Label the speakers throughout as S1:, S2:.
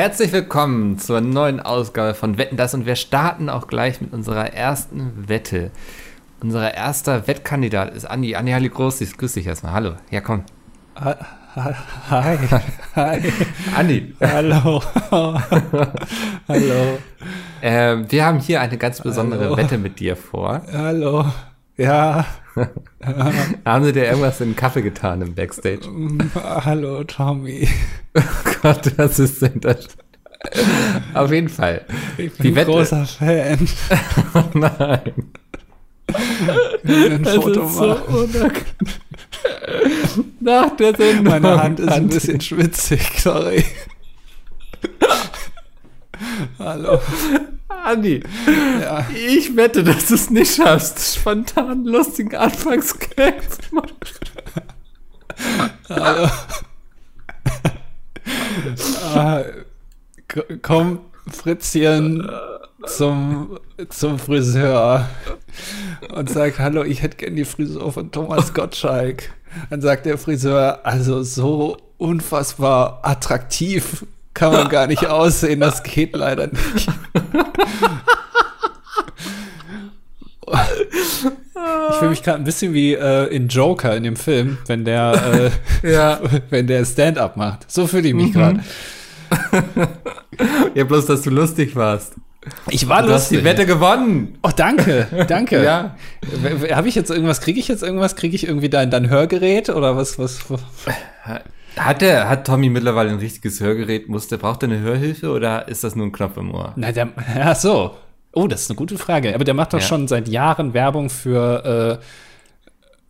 S1: Herzlich willkommen zur neuen Ausgabe von Wetten das und wir starten auch gleich mit unserer ersten Wette. Unser erster Wettkandidat ist Andi. Andi, hallo groß, ich grüße dich erstmal. Hallo, ja komm.
S2: Hi. Hi.
S1: Andi.
S2: Hallo. Hallo.
S1: Äh, wir haben hier eine ganz besondere
S2: Hallo.
S1: Wette mit dir vor.
S2: Hallo. Ja.
S1: Haben sie dir irgendwas in den Kaffee getan im Backstage?
S2: Hallo, Tommy.
S1: Oh Gott, was ist denn das? Auf jeden Fall.
S2: Ich bin
S1: Die
S2: ein
S1: Wette-
S2: großer Fan.
S1: Oh nein.
S2: Ich ein
S1: Das
S2: Foto
S1: ist so. Nach der Sendung.
S2: Meine Hand ist ein bisschen schwitzig, sorry. Hallo.
S1: Andi,
S2: Ja.
S1: ich wette, dass du es nicht schaffst, spontan lustigen Anfangsgag zu machen.
S2: Hallo. Ah, komm, Fritzchen, zum, zum Friseur und sag, hallo, ich hätte gern die Frisur von Thomas Gottschalk. Dann sagt der Friseur, also so unfassbar attraktiv kann man gar nicht aussehen, das geht leider nicht. Ich fühle mich gerade ein bisschen wie äh, in Joker in dem Film, wenn der,
S1: Ja.
S2: äh, wenn der Stand-up macht. So fühle ich mich gerade.
S1: Ja, bloß, dass du lustig warst.
S2: Ich war
S1: Du hast die Wette gewonnen.
S2: Oh, danke, danke.
S1: Ja.
S2: Habe ich jetzt irgendwas? Kriege ich jetzt irgendwas? Kriege ich irgendwie dein, dein Hörgerät oder was? Was? was?
S1: Hat der, hat Tommy mittlerweile ein richtiges Hörgerät? Muss der, braucht er eine Hörhilfe oder ist das nur ein Knopf im Ohr?
S2: Na, der, ach so. Oh, das ist eine gute Frage. Aber der macht doch
S1: Ja.
S2: schon seit Jahren Werbung für, äh,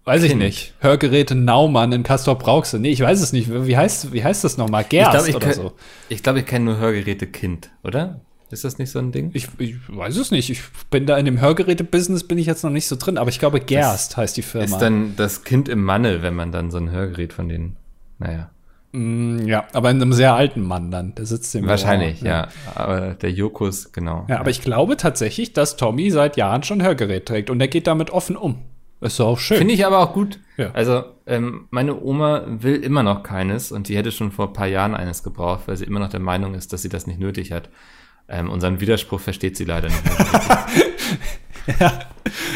S2: weiß ich nicht, Hörgeräte Naumann in Castor Brauxel. Nee, ich weiß es nicht. Wie heißt, wie heißt das nochmal? Gerst
S1: glaub, ich
S2: oder so.
S1: Ich glaube, ich kenne nur Hörgeräte Kind, oder? Ist das nicht so ein Ding?
S2: Ich, ich weiß es nicht. Ich bin da in dem Hörgeräte-Business bin ich jetzt noch nicht so drin, aber ich glaube, Gerst heißt die Firma.
S1: Ist dann das Kind im Manne, wenn man dann so ein Hörgerät von denen, naja.
S2: Mm, ja, aber in einem sehr alten Mann dann. Der sitzt im
S1: Wahrscheinlich,
S2: Ohr,
S1: ja. Aber der Jokus, genau.
S2: Ja, aber ich glaube tatsächlich, dass Tommy seit Jahren schon Hörgerät trägt und er geht damit offen um. Ist doch auch schön.
S1: Finde ich aber auch gut.
S2: Ja.
S1: Also, ähm, meine Oma will immer noch keines und die hätte schon vor ein paar Jahren eines gebraucht, weil sie immer noch der Meinung ist, dass sie das nicht nötig hat. Ähm, unseren Widerspruch versteht sie leider nicht. Mehr.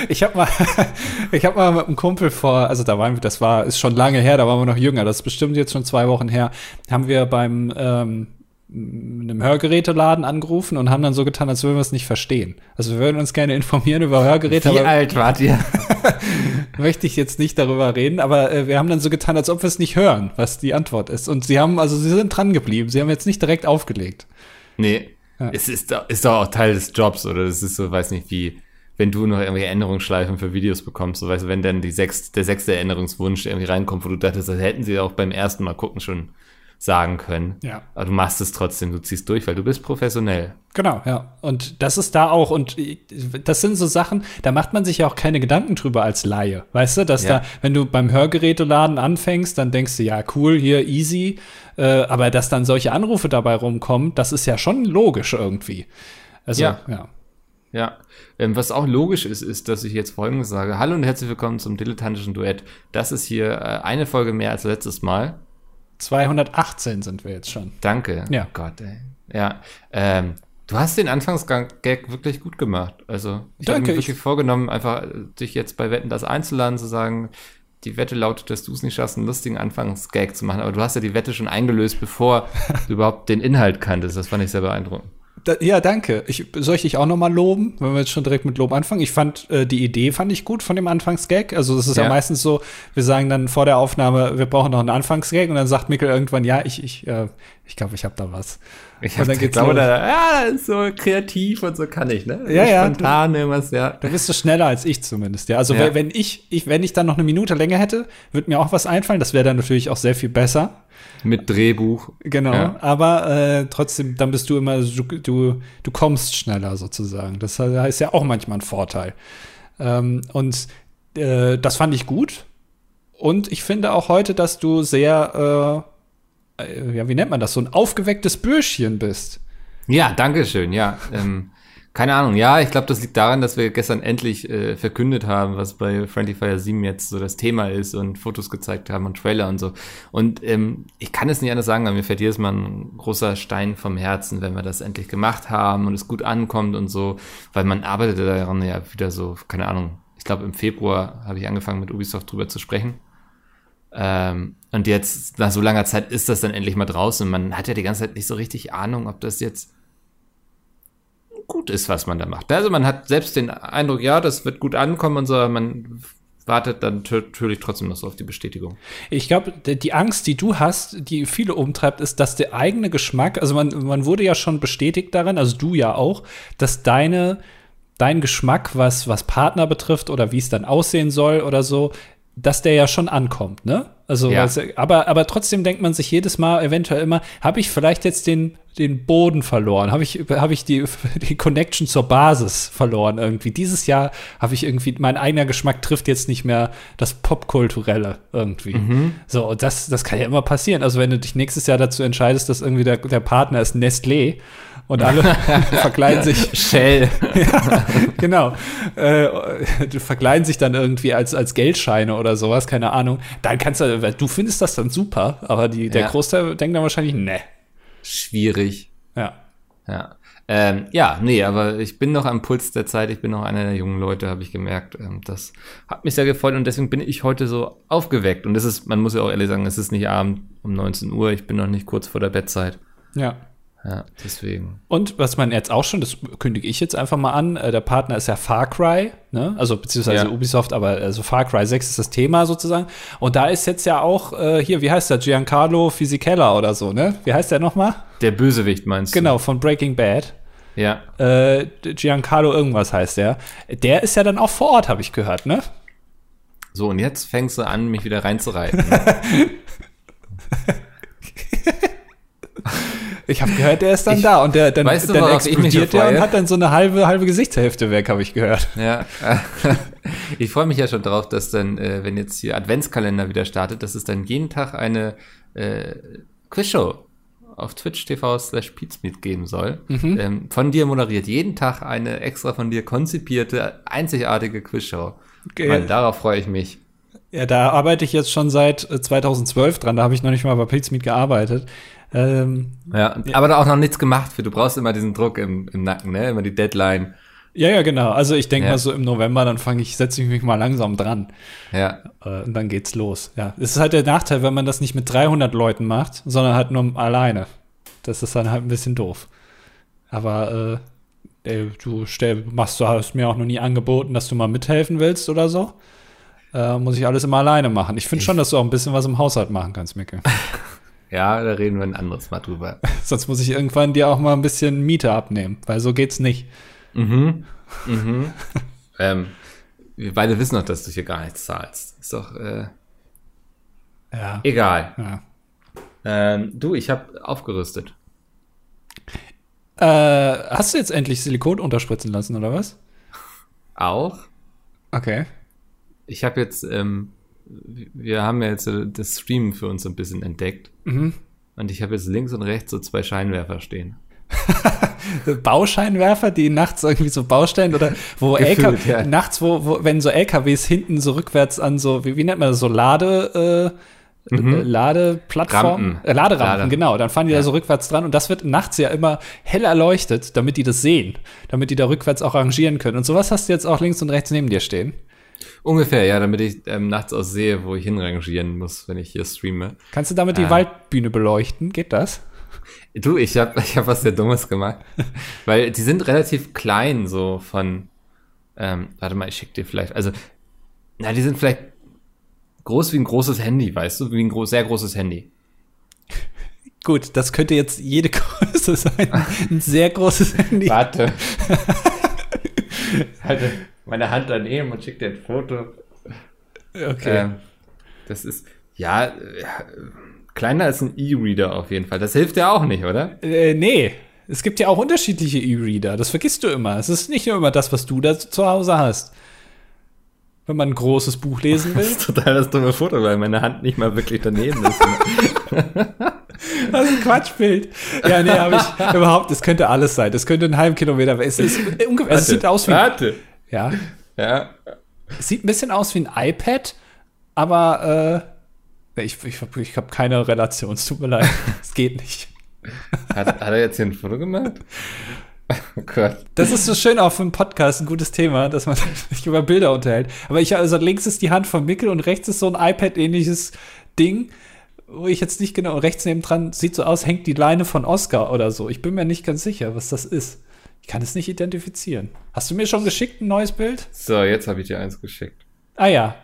S2: Ich habe mal, ich habe mal mit einem Kumpel vor, also da waren wir, das war, ist schon lange her, da waren wir noch jünger, das ist bestimmt jetzt schon zwei Wochen her, haben wir beim ähm, in einem Hörgeräteladen angerufen und haben dann so getan, als würden wir es nicht verstehen. Also wir würden uns gerne informieren über Hörgeräte,
S1: Wie alt wart ihr?
S2: möchte ich jetzt nicht darüber reden, aber äh, wir haben dann so getan, als ob wir es nicht hören, was die Antwort ist. Und sie haben, also sie sind dran geblieben, sie haben jetzt nicht direkt aufgelegt.
S1: Nee.
S2: Ja.
S1: Es ist, ist doch auch Teil des Jobs, oder? Das ist so, weiß nicht, wie, wenn du noch irgendwelche Änderungsschleifen für Videos bekommst, so weißt du, wenn dann die sechs, der sechste Änderungswunsch irgendwie reinkommt, wo du dachtest, das hätten sie auch beim ersten Mal gucken schon sagen können.
S2: Ja.
S1: Aber du machst es trotzdem, du ziehst durch, weil du bist professionell.
S2: Genau, ja. Und das ist da auch, und das sind so Sachen, da macht man sich ja auch keine Gedanken drüber als Laie. Weißt du, dass
S1: Ja.
S2: da, wenn du beim Hörgeräteladen anfängst, dann denkst du, ja, cool, hier easy. Äh, aber dass dann solche Anrufe dabei rumkommen, das ist ja schon logisch irgendwie. Also,
S1: Ja.
S2: ja.
S1: Ja, ähm, was auch logisch ist, ist, dass ich jetzt Folgendes sage. Hallo und herzlich willkommen zum dilettantischen Duett. Das ist hier äh, eine Folge mehr als letztes Mal.
S2: 218 sind wir jetzt schon.
S1: Danke.
S2: Ja.
S1: Oh Gott, ey. Ja, ähm, du hast den Anfangsgag wirklich gut gemacht. Also, ich habe mir
S2: ich-
S1: wirklich vorgenommen, einfach äh, dich jetzt bei Wetten das einzuladen, zu sagen, die Wette lautet, dass du es nicht schaffst, einen lustigen Anfangsgag zu machen. Aber du hast ja die Wette schon eingelöst, bevor du überhaupt den Inhalt kanntest. Das fand ich sehr beeindruckend.
S2: Da, ja, danke. Ich, soll ich dich auch noch mal loben, wenn wir jetzt schon direkt mit Lob anfangen? Ich fand, äh, die Idee fand ich gut von dem Anfangsgag. Also es ist ja.
S1: Ja.
S2: meistens so, wir sagen dann vor der Aufnahme, wir brauchen noch einen Anfangsgag und dann sagt Mikkel irgendwann, ja, ich, ich, äh, ich glaube, ich habe da was.
S1: Ich
S2: Und dann geht's
S1: glaube, da, ja, ist so kreativ und so kann ich, ne?
S2: Ja, ja.
S1: Spontan irgendwas, ja.
S2: Da bist du schneller als ich zumindest, ja. Also
S1: Ja.
S2: wenn- ich, ich, wenn ich dann noch eine Minute länger hätte, würde mir auch was einfallen. Das wäre dann natürlich auch sehr viel besser.
S1: Mit Drehbuch.
S2: Genau.
S1: Ja.
S2: Aber äh, trotzdem, dann bist du immer, du, du, du kommst schneller sozusagen. Das heißt ja auch manchmal ein Vorteil. Ähm, und äh, das fand ich gut. Und ich finde auch heute, dass du sehr, äh, äh, ja, wie nennt man das, so ein aufgewecktes Bürschchen bist.
S1: Ja, danke schön, ja. Ähm, Keine Ahnung, ja, ich glaube, das liegt daran, dass wir gestern endlich äh, verkündet haben, was bei Friendly Fire 7 jetzt so das Thema ist und Fotos gezeigt haben und Trailer und so. Und ähm, ich kann es nicht anders sagen, aber mir fällt jedes Mal ein großer Stein vom Herzen, wenn wir das endlich gemacht haben und es gut ankommt und so, weil man arbeitet daran ja wieder so, keine Ahnung, ich glaube im Februar habe ich angefangen mit Ubisoft drüber zu sprechen. Ähm, und jetzt, nach so langer Zeit, ist das dann endlich mal draußen. Man hat ja die ganze Zeit nicht so richtig Ahnung, ob das jetzt gut ist, was man da macht. Also man hat selbst den Eindruck, ja, das wird gut ankommen und so, aber man wartet dann natürlich trotzdem noch so auf die Bestätigung.
S2: Ich glaube, die Angst, die du hast, die viele umtreibt, ist, dass der eigene Geschmack, also man, man wurde ja schon bestätigt daran, also du ja auch, dass deine, dein Geschmack, was, was Partner betrifft oder wie es dann aussehen soll oder so, dass der ja schon ankommt, ne? Also,
S1: Ja.
S2: aber, aber trotzdem denkt man sich jedes Mal eventuell immer, habe ich vielleicht jetzt den, den Boden verloren? Habe ich, habe ich die, die Connection zur Basis verloren irgendwie? Dieses Jahr habe ich irgendwie, mein eigener Geschmack trifft jetzt nicht mehr das Popkulturelle irgendwie. So, und das, das kann ja immer passieren. Also, wenn du dich nächstes Jahr dazu entscheidest, dass irgendwie der, der Partner ist Nestlé und alle verkleiden sich
S1: Shell.
S2: ja, genau. Äh, verkleiden sich dann irgendwie als, als Geldscheine oder sowas, keine Ahnung. Dann kannst du, du findest das dann super, aber die, der
S1: Ja.
S2: Großteil denkt dann wahrscheinlich, ne.
S1: Schwierig.
S2: Ja.
S1: Ja. Ähm, ja, nee, aber ich bin noch am Puls der Zeit. Ich bin noch einer der jungen Leute, habe ich gemerkt. Ähm, das hat mich sehr gefreut und deswegen bin ich heute so aufgeweckt. Und es ist, man muss ja auch ehrlich sagen, es ist nicht Abend um 19 Uhr. Ich bin noch nicht kurz vor der Bettzeit.
S2: Ja.
S1: Ja, deswegen.
S2: Und was man jetzt auch schon, das kündige ich jetzt einfach mal an, äh, der Partner ist ja Far Cry, ne? Also beziehungsweise
S1: Ja.
S2: Ubisoft, aber also Far Cry 6 ist das Thema sozusagen. Und da ist jetzt ja auch äh, hier, wie heißt der, Giancarlo Fisichella oder so, ne? Wie heißt der nochmal?
S1: Der Bösewicht meinst
S2: Genau, von Breaking Bad.
S1: du? Ja.
S2: Äh, Giancarlo irgendwas heißt der. Der ist ja dann auch vor Ort, habe ich gehört, ne?
S1: So, und jetzt fängst du an, mich wieder reinzureiten.
S2: Ich habe gehört, der ist dann
S1: Ich-
S2: da und der dann,
S1: Weißt du,
S2: dann explodiert der und hat dann so eine halbe halbe Gesichtshälfte weg, habe ich gehört.
S1: Ja, ich freue mich ja schon drauf, dass dann, äh, wenn jetzt hier Adventskalender wieder startet, dass es dann jeden Tag eine äh, Quizshow auf Twitch TV slash Pizmeet geben soll. Ähm, von dir moderiert. Jeden Tag eine extra von dir konzipierte, einzigartige Quizshow.
S2: Okay.
S1: Mann, darauf freue ich mich.
S2: Ja, da arbeite ich jetzt schon seit äh, 2012 dran. Da habe ich noch nicht mal bei Pizmeet gearbeitet. Ähm,
S1: Ja, aber da auch noch nichts gemacht für. Du brauchst immer diesen Druck im, im Nacken, ne? Immer die Deadline.
S2: ja, ja, genau. Also ich denke
S1: Ja.
S2: mal so im November, dann fange ich, setze ich mich mal langsam dran.
S1: Ja.
S2: Äh, und dann geht's los. Ja, es ist halt der Nachteil, wenn man das nicht mit 300 Leuten macht, sondern halt nur alleine. Das ist dann halt ein bisschen doof. Aber äh, ey, du stell, machst, du hast mir auch noch nie angeboten, dass du mal mithelfen willst oder so. Äh, muss ich alles immer alleine machen. Ich finde schon, dass du auch ein bisschen was im Haushalt machen kannst, Micke.
S1: Ja, da reden wir ein anderes Mal drüber.
S2: Sonst muss ich irgendwann dir auch mal ein bisschen Miete abnehmen, weil so geht's nicht.
S1: Mhm. Mhm. ähm, wir beide wissen doch, dass du hier gar nichts zahlst. Ist doch äh,
S2: Ja.
S1: egal.
S2: ja.
S1: Ähm, du, ich habe aufgerüstet.
S2: Äh, hast du jetzt endlich Silikon unterspritzen lassen, oder was?
S1: Auch.
S2: Okay.
S1: Ich habe jetzt, ähm, wir haben ja jetzt das Streamen für uns ein bisschen entdeckt.
S2: Mhm.
S1: Und ich habe jetzt links und rechts so zwei Scheinwerfer stehen.
S2: Bauscheinwerfer, die nachts irgendwie so Baustellen oder wo
S1: Gefühlt,
S2: LKW,
S1: ja.
S2: nachts, wo, wo, wenn so LKWs hinten so rückwärts an so, wie, wie nennt man das, so Lade, äh, äh, Ladeplattformen? Äh, Laderampen,
S1: Lade.
S2: genau. Dann fahren die
S1: Ja.
S2: da so rückwärts dran und das wird nachts ja immer hell erleuchtet, damit die das sehen, damit die da rückwärts auch rangieren können. Und sowas hast du jetzt auch links und rechts neben dir stehen.
S1: Ungefähr, ja, damit ich ähm, nachts auch sehe, wo ich hinrangieren muss, wenn ich hier streame.
S2: Kannst du damit die
S1: Ah.
S2: Waldbühne beleuchten? Geht das?
S1: Du, ich habe ich hab was sehr Dummes gemacht. Weil die sind relativ klein, so von. Ähm, warte mal, ich schick dir vielleicht. Also, na, die sind vielleicht groß wie ein großes Handy, weißt du? Wie ein gro sehr großes Handy.
S2: Gut, das könnte jetzt jede Größe sein. Ein sehr großes Handy.
S1: Warte. Halte meine Hand daneben und schick dir ein Foto.
S2: Okay.
S1: Ähm, das ist, ja, äh, kleiner als ein E-Reader auf jeden Fall. Das hilft ja auch nicht, oder?
S2: Äh, nee. Es gibt ja auch unterschiedliche E-Reader. Das vergisst du immer. Es ist nicht nur immer das, was du da zu Hause hast. Wenn man ein großes Buch lesen will.
S1: Das ist total das dumme Foto, weil meine Hand nicht mal wirklich daneben ist.
S2: Das ist ein Quatschbild. Ja, nee, habe ich überhaupt, es könnte alles sein. Das könnte einen halben Kilometer, es ist ungefähr, es sieht aus wie,
S1: Warte.
S2: Ja,
S1: Ja.
S2: es sieht ein bisschen aus wie ein iPad, aber, äh, ich, ich, hab- ich habe keine Relation, es tut mir leid. Es geht nicht.
S1: Hat, hat er jetzt hier ein Foto gemacht? Oh Gott.
S2: Das ist so schön auch für einen Podcast, ein gutes Thema, dass man sich über Bilder unterhält. Aber ich, also links ist die Hand von Mickel und rechts ist so ein iPad-ähnliches Ding, wo ich jetzt nicht genau, rechts neben dran sieht so aus, hängt die Leine von Oscar oder so. Ich bin mir nicht ganz sicher, was das ist. Ich kann es nicht identifizieren. Hast du mir schon geschickt ein neues Bild?
S1: So, jetzt habe ich dir eins geschickt.
S2: Ah ja.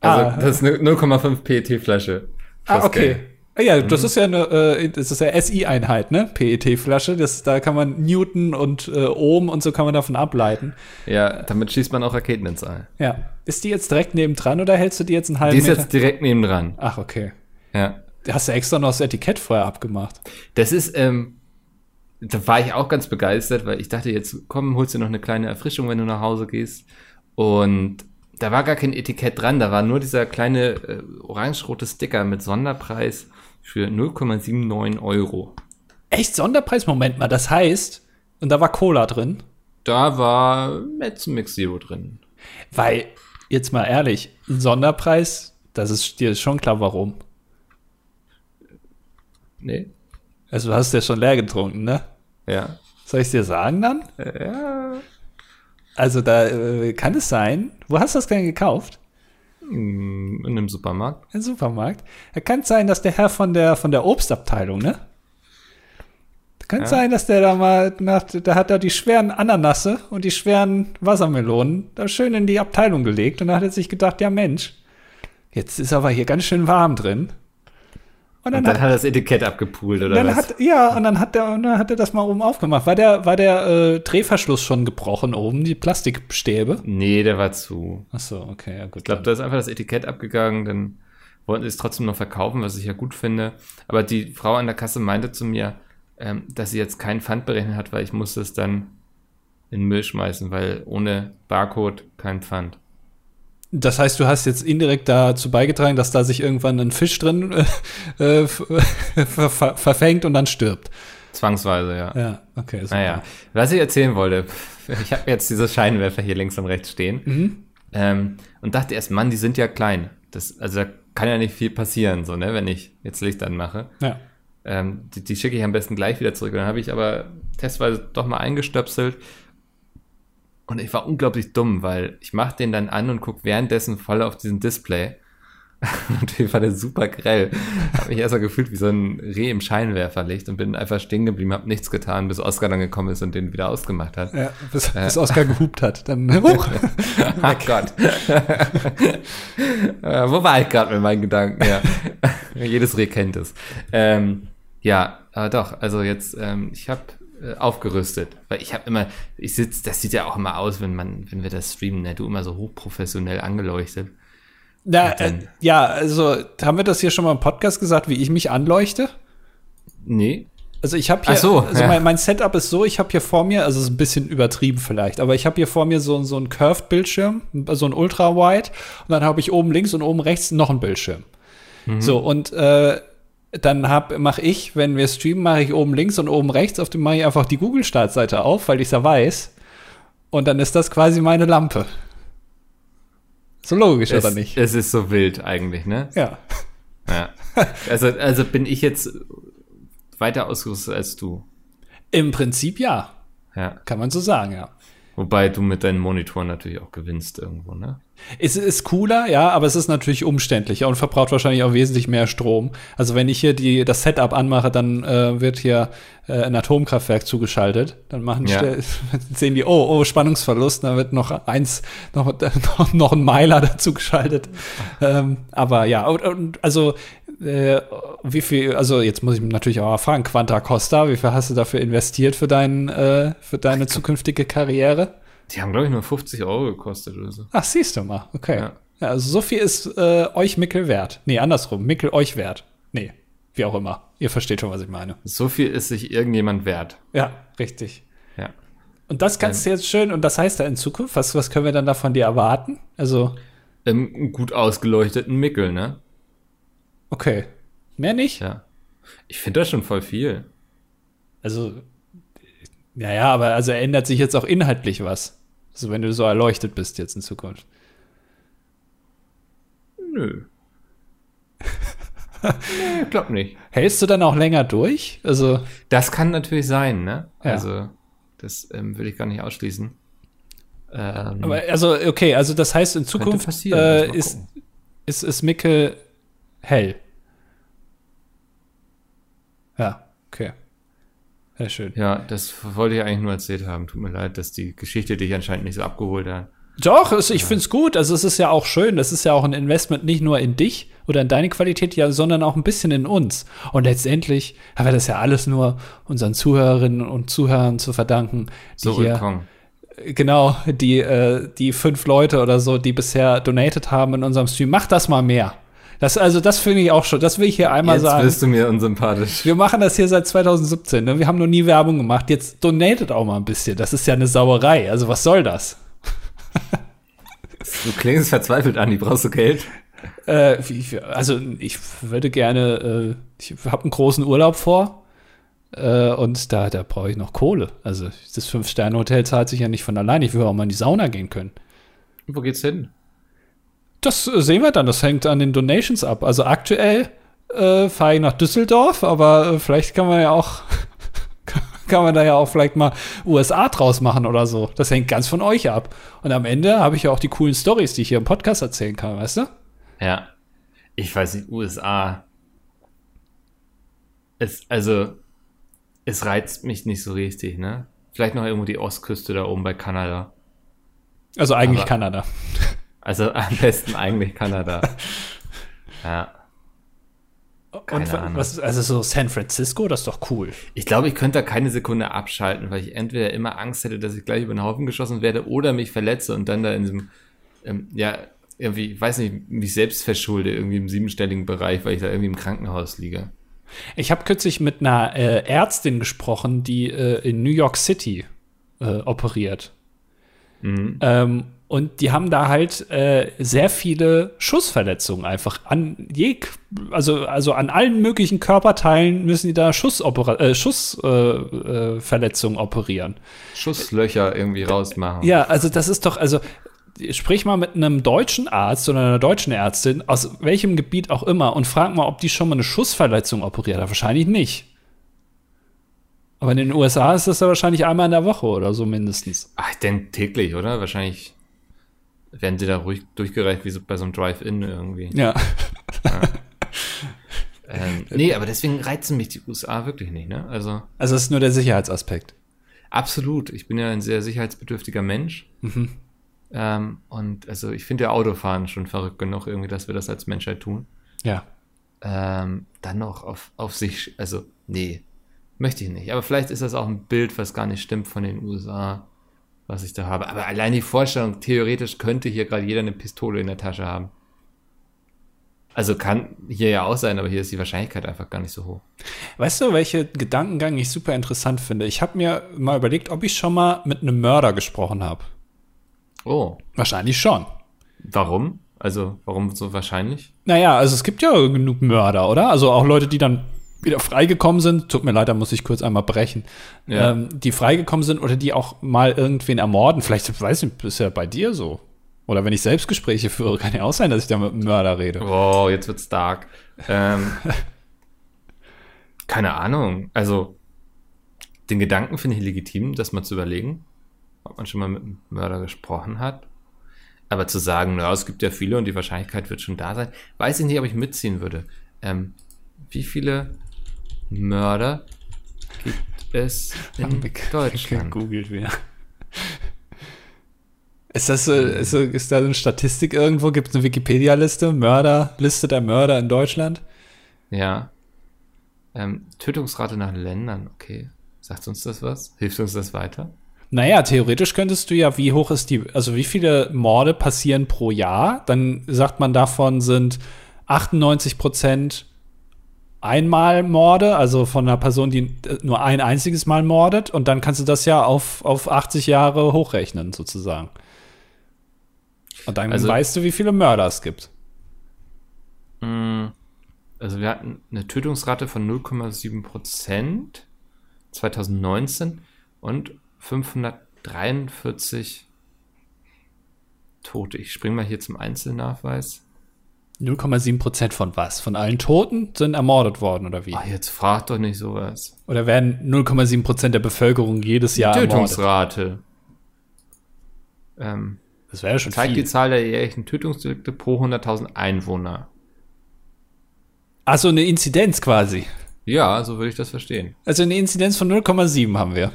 S1: Also,
S2: ah,
S1: das ist eine 0,5 PET-Flasche.
S2: ah, okay. Ah, ja, das ist ja eine, äh, das ist ja SI-Einheit, ne? PET-Flasche. Das, da kann man Newton und äh, Ohm und so kann man davon ableiten.
S1: Ja, damit schießt man auch Raketen ins All.
S2: Ja. Ist die jetzt direkt nebendran oder hältst du die jetzt einen halben
S1: Die ist
S2: Meter?
S1: jetzt direkt nebendran.
S2: Ach, okay.
S1: Ja.
S2: Hast du extra noch das Etikett vorher abgemacht?
S1: Das ist, ähm, da war ich auch ganz begeistert, weil ich dachte, jetzt komm, holst du noch eine kleine Erfrischung, wenn du nach Hause gehst. Und da war gar kein Etikett dran, da war nur dieser kleine äh, orange-rote Sticker mit Sonderpreis für 0,79 Euro.
S2: Echt Sonderpreis? Moment mal, das heißt, und da war Cola drin,
S1: Da war Metz Mix Zero drin.
S2: weil, jetzt mal ehrlich, ein Sonderpreis, das ist dir schon klar, warum.
S1: Nee?
S2: Also du hast ja schon leer getrunken, ne?
S1: Ja.
S2: Soll ich dir sagen dann?
S1: Ja.
S2: Also da äh, kann es sein. Wo hast du das denn gekauft?
S1: In einem Supermarkt.
S2: Im Supermarkt. Da kann es sein, dass der Herr von der von der Obstabteilung, ne? Da kann es
S1: Ja.
S2: sein, dass der da mal nach, da hat er die schweren Ananasse und die schweren Wassermelonen da schön in die Abteilung gelegt und dann hat er sich gedacht, ja Mensch, jetzt ist aber hier ganz schön warm drin. Und dann,
S1: Und dann
S2: hat,
S1: hat er das Etikett abgepult, oder
S2: dann
S1: was?
S2: hat ja und dann hat der und dann hat er das mal oben aufgemacht. War der war der äh, Drehverschluss schon gebrochen oben, die Plastikstäbe?
S1: nee, der war zu.
S2: Ach so, okay, ja gut.
S1: Ich glaube, da ist einfach das Etikett abgegangen, dann wollten sie es trotzdem noch verkaufen, was ich ja gut finde. Aber die Frau an der Kasse meinte zu mir, ähm, dass sie jetzt keinen Pfand berechnet hat, weil ich musste es dann in den Müll schmeißen, weil ohne Barcode kein Pfand.
S2: Das heißt, du hast jetzt indirekt dazu beigetragen, dass da sich irgendwann ein Fisch drin äh, ver ver verfängt und dann stirbt.
S1: Zwangsweise, ja.
S2: Ja, okay. super.
S1: Naja, was ich erzählen wollte, ich habe jetzt diese Scheinwerfer hier links und rechts stehen
S2: Mhm.
S1: ähm, und dachte erst, Mann, die sind ja klein. Das, also da kann ja nicht viel passieren, so, ne, wenn ich jetzt Licht anmache.
S2: Ja.
S1: Ähm, die, die schicke ich am besten gleich wieder zurück. Und dann habe ich aber testweise doch mal eingestöpselt. Und ich war unglaublich dumm, weil ich mache den dann an und gucke währenddessen voll auf diesen Display. Natürlich war der super grell. Habe mich erstmal gefühlt wie so ein Reh im Scheinwerferlicht und bin einfach stehen geblieben, habe nichts getan, bis Oscar dann gekommen ist und den wieder ausgemacht hat.
S2: ja bis, bis Oskar gehupt hat. Dann huch.
S1: Ach Gott. äh, wo war ich gerade mit meinen Gedanken? Ja. Jedes Reh kennt es. Ähm, ja, aber doch, also jetzt, ähm, ich habe äh, aufgerüstet, weil ich habe immer, ich sitze, das sieht ja auch immer aus, wenn man, wenn wir das streamen, ne, du immer so hochprofessionell angeleuchtet.
S2: Na, äh, ja, also haben wir das hier schon mal im Podcast gesagt, wie ich mich anleuchte?
S1: Nee.
S2: Also ich habe hier,
S1: so,
S2: also
S1: ja.
S2: mein, mein Setup ist so, ich habe hier vor mir, also es ist ein bisschen übertrieben vielleicht, aber ich habe hier vor mir so, so einen Curved-Bildschirm, so ein Ultra-Wide und dann habe ich oben links und oben rechts noch einen Bildschirm. So, und äh, dann hab, mache ich, wenn wir streamen, mache ich oben links und oben rechts, auf dem mache ich einfach die Google-Startseite auf, weil ich ja weiß. Und dann ist das quasi meine Lampe. So logisch,
S1: Es,
S2: oder nicht?
S1: es ist so wild eigentlich, ne?
S2: Ja.
S1: Ja. Also, also bin ich jetzt weiter ausgerüstet als du.
S2: Im Prinzip ja.
S1: Ja.
S2: Kann man so sagen, ja.
S1: Wobei du mit deinen Monitoren natürlich auch gewinnst irgendwo, ne?
S2: Es ist cooler, ja, aber es ist natürlich umständlicher und verbraucht wahrscheinlich auch wesentlich mehr Strom. Also wenn ich hier die, das Setup anmache, dann äh, wird hier äh, ein Atomkraftwerk zugeschaltet. Dann machen
S1: Ja.
S2: sehen die, oh, oh, Spannungsverlust, da wird noch eins, noch, noch, noch ein Meiler dazu geschaltet. Ähm, aber ja, und, und also äh, wie viel, also jetzt muss ich natürlich auch mal fragen, Quanta Costa, wie viel hast du dafür investiert für, dein, äh, für deine zukünftige Karriere?
S1: Die haben, glaube ich, nur 50 Euro gekostet oder so.
S2: Ach, siehst du mal. Okay.
S1: Ja.
S2: Ja. also so viel ist äh, euch Mickel wert. Nee, andersrum. Mickel euch wert. Nee, wie auch immer. Ihr versteht schon, was ich meine.
S1: So viel ist sich irgendjemand wert.
S2: Ja, richtig.
S1: Ja.
S2: Und das kannst du jetzt schön, und das heißt da in Zukunft, was, was können wir dann da von dir erwarten? Also,
S1: Im gut ausgeleuchteten Mickel, ne?
S2: okay. Mehr nicht?
S1: Ja. Ich finde das schon voll viel.
S2: Also, ja, ja, aber also ändert sich jetzt auch inhaltlich was. Also wenn du so erleuchtet bist jetzt in Zukunft.
S1: Nö. nee, glaub nicht.
S2: Hältst du dann auch länger durch? Also.
S1: Das kann natürlich sein, ne?
S2: Ja.
S1: Also, das ähm, will ich gar nicht ausschließen. Ähm,
S2: Aber also, okay, also das heißt in Zukunft äh, ist,
S1: gucken.
S2: ist, ist Micke hell. Ja, okay. Sehr schön.
S1: ja, das wollte ich eigentlich nur erzählt haben. Tut mir leid, dass die Geschichte dich anscheinend nicht so abgeholt hat.
S2: Doch, es, ich find's gut. Also es ist ja auch schön. Das ist ja auch ein Investment nicht nur in dich oder in deine Qualität, ja, sondern auch ein bisschen in uns. Und letztendlich haben wir das ja alles nur unseren Zuhörerinnen und Zuhörern zu verdanken, die
S1: So,
S2: hier. Genau, die, äh, die fünf Leute oder so, die bisher donated haben in unserem Stream, mach das mal mehr. Das, also, das finde ich auch schon, das will ich hier einmal
S1: Jetzt
S2: sagen.
S1: bist du mir unsympathisch.
S2: Wir machen das hier seit 2017, ne? wir haben noch nie Werbung gemacht. Jetzt donatet auch mal ein bisschen. Das ist ja eine Sauerei. Also, was soll das?
S1: Du klingst verzweifelt an, die brauchst du Geld.
S2: Äh, also, ich würde gerne, äh, ich habe einen großen Urlaub vor. Äh, und da, da brauche ich noch Kohle. Also, das Fünf-Sterne-Hotel zahlt sich ja nicht von allein. Ich will auch mal in die Sauna gehen können.
S1: Wo geht's hin?
S2: Das äh, sehen wir dann. Das hängt an den Donations ab. Also aktuell äh, fahre ich nach Düsseldorf, aber äh, vielleicht kann man ja auch kann man da ja auch vielleicht mal USA draus machen oder so. Das hängt ganz von euch ab. Und am Ende habe ich ja auch die coolen Stories, die ich hier im Podcast erzählen kann, weißt du?
S1: Ja. Ich weiß nicht, USA. Es, also, es reizt mich nicht so richtig, ne? Vielleicht noch irgendwo die Ostküste da oben bei Kanada.
S2: Also eigentlich
S1: Aber-
S2: Kanada.
S1: Also am besten eigentlich Kanada. Ja. Keine
S2: Und
S1: Ahnung.
S2: was, also so San Francisco, das ist doch cool.
S1: Ich glaube, ich könnte da keine Sekunde abschalten, weil ich entweder immer Angst hätte, dass ich gleich über den Haufen geschossen werde oder mich verletze und dann da in diesem, ähm, ja, irgendwie, ich weiß nicht, mich selbst verschulde, irgendwie im siebenstelligen Bereich, weil ich da irgendwie im Krankenhaus liege.
S2: Ich habe kürzlich mit einer äh, Ärztin gesprochen, die äh, in New York City äh, operiert.
S1: Mhm.
S2: Ähm, und die haben da halt äh, sehr viele Schussverletzungen einfach an jeg also also an allen möglichen Körperteilen müssen die da Schussopera äh, Schussverletzungen äh, Verletzungen operieren.
S1: Schusslöcher irgendwie rausmachen.
S2: Ja, also das ist doch also sprich mal mit einem deutschen Arzt oder einer deutschen Ärztin aus welchem Gebiet auch immer und frag mal, ob die schon mal eine Schussverletzung operiert hat. Wahrscheinlich nicht. Aber in den USA ist das ja wahrscheinlich einmal in der Woche oder so mindestens.
S1: Ach, ich denke täglich, oder? Wahrscheinlich werden sie da ruhig durchgereicht, wie so bei so einem Drive-In irgendwie.
S2: Ja.
S1: Ähm, nee, aber deswegen reizen mich die USA wirklich nicht, ne? Also
S2: Also es ist nur der Sicherheitsaspekt.
S1: absolut. Ich bin ja ein sehr sicherheitsbedürftiger Mensch. Ähm, und also ich finde ja Autofahren schon verrückt genug, irgendwie, dass wir das als Menschheit tun.
S2: Ja.
S1: Ähm, dann noch auf, auf sich, also nee, möchte ich nicht. Aber vielleicht ist das auch ein Bild, was gar nicht stimmt von den USA, was ich da habe. Aber allein die Vorstellung, theoretisch könnte hier gerade jeder eine Pistole in der Tasche haben. Also kann hier ja auch sein, aber hier ist die Wahrscheinlichkeit einfach gar nicht so hoch.
S2: Weißt du, welche Gedankengang ich super interessant finde? Ich habe mir mal überlegt, ob ich schon mal mit einem Mörder gesprochen habe.
S1: Oh,
S2: Wahrscheinlich schon.
S1: warum? Also, warum so wahrscheinlich?
S2: Naja, also es gibt ja genug Mörder, oder? Also auch Leute, die dann wieder freigekommen sind. Tut mir leid, da muss ich kurz einmal brechen.
S1: Ja.
S2: Ähm, die freigekommen sind oder die auch mal irgendwen ermorden. Vielleicht, weiß ich, ist ja bei dir so. Oder wenn ich Selbstgespräche führe, kann ja auch sein, dass ich da mit einem Mörder rede.
S1: Oh, jetzt wird's dark. Ähm, keine Ahnung. Also, den Gedanken finde ich legitim, das mal zu überlegen, ob man schon mal mit einem Mörder gesprochen hat. Aber zu sagen, na, es gibt ja viele und die Wahrscheinlichkeit wird schon da sein, weiß ich nicht, ob ich mitziehen würde. Ähm, wie viele Mörder gibt es in Deutschland?
S2: Googelt wieder. Ist das so, ist, ist da so eine Statistik irgendwo? Gibt es eine Wikipedia-Liste? Mörder, Liste der Mörder in Deutschland?
S1: Ja. Ähm, Tötungsrate nach Ländern, okay. Sagt uns das was? Hilft uns das weiter?
S2: Naja, theoretisch könntest du ja, wie hoch ist die, also wie viele Morde passieren pro Jahr? Dann sagt man davon sind 98 Prozent einmal Morde, also von einer Person, die äh, nur ein einziges Mal mordet. Und dann kannst du das ja auf, auf 80 Jahre hochrechnen, sozusagen. Und dann
S1: Also-
S2: weißt du, wie viele Mörder es gibt.
S1: Mm, also wir hatten eine Tötungsrate von 0,7 Prozent 2019 und 543 Tote. Ich springe mal hier zum Einzelnachweis.
S2: 0,7 Prozent von was? Von allen Toten sind ermordet worden oder wie?
S1: Ach, jetzt frag doch nicht sowas.
S2: Oder werden 0,7 Prozent der Bevölkerung jedes Jahr ermordet?
S1: Tötungsrate. Ähm,
S2: Das wäre ja schon
S1: zeigt die
S2: viel.
S1: Zahl der jährlichen Tötungsdelikte pro 100.000 Einwohner.
S2: Achso, eine Inzidenz quasi.
S1: Ja, so würde ich das verstehen.
S2: Also eine Inzidenz von 0,7 haben wir.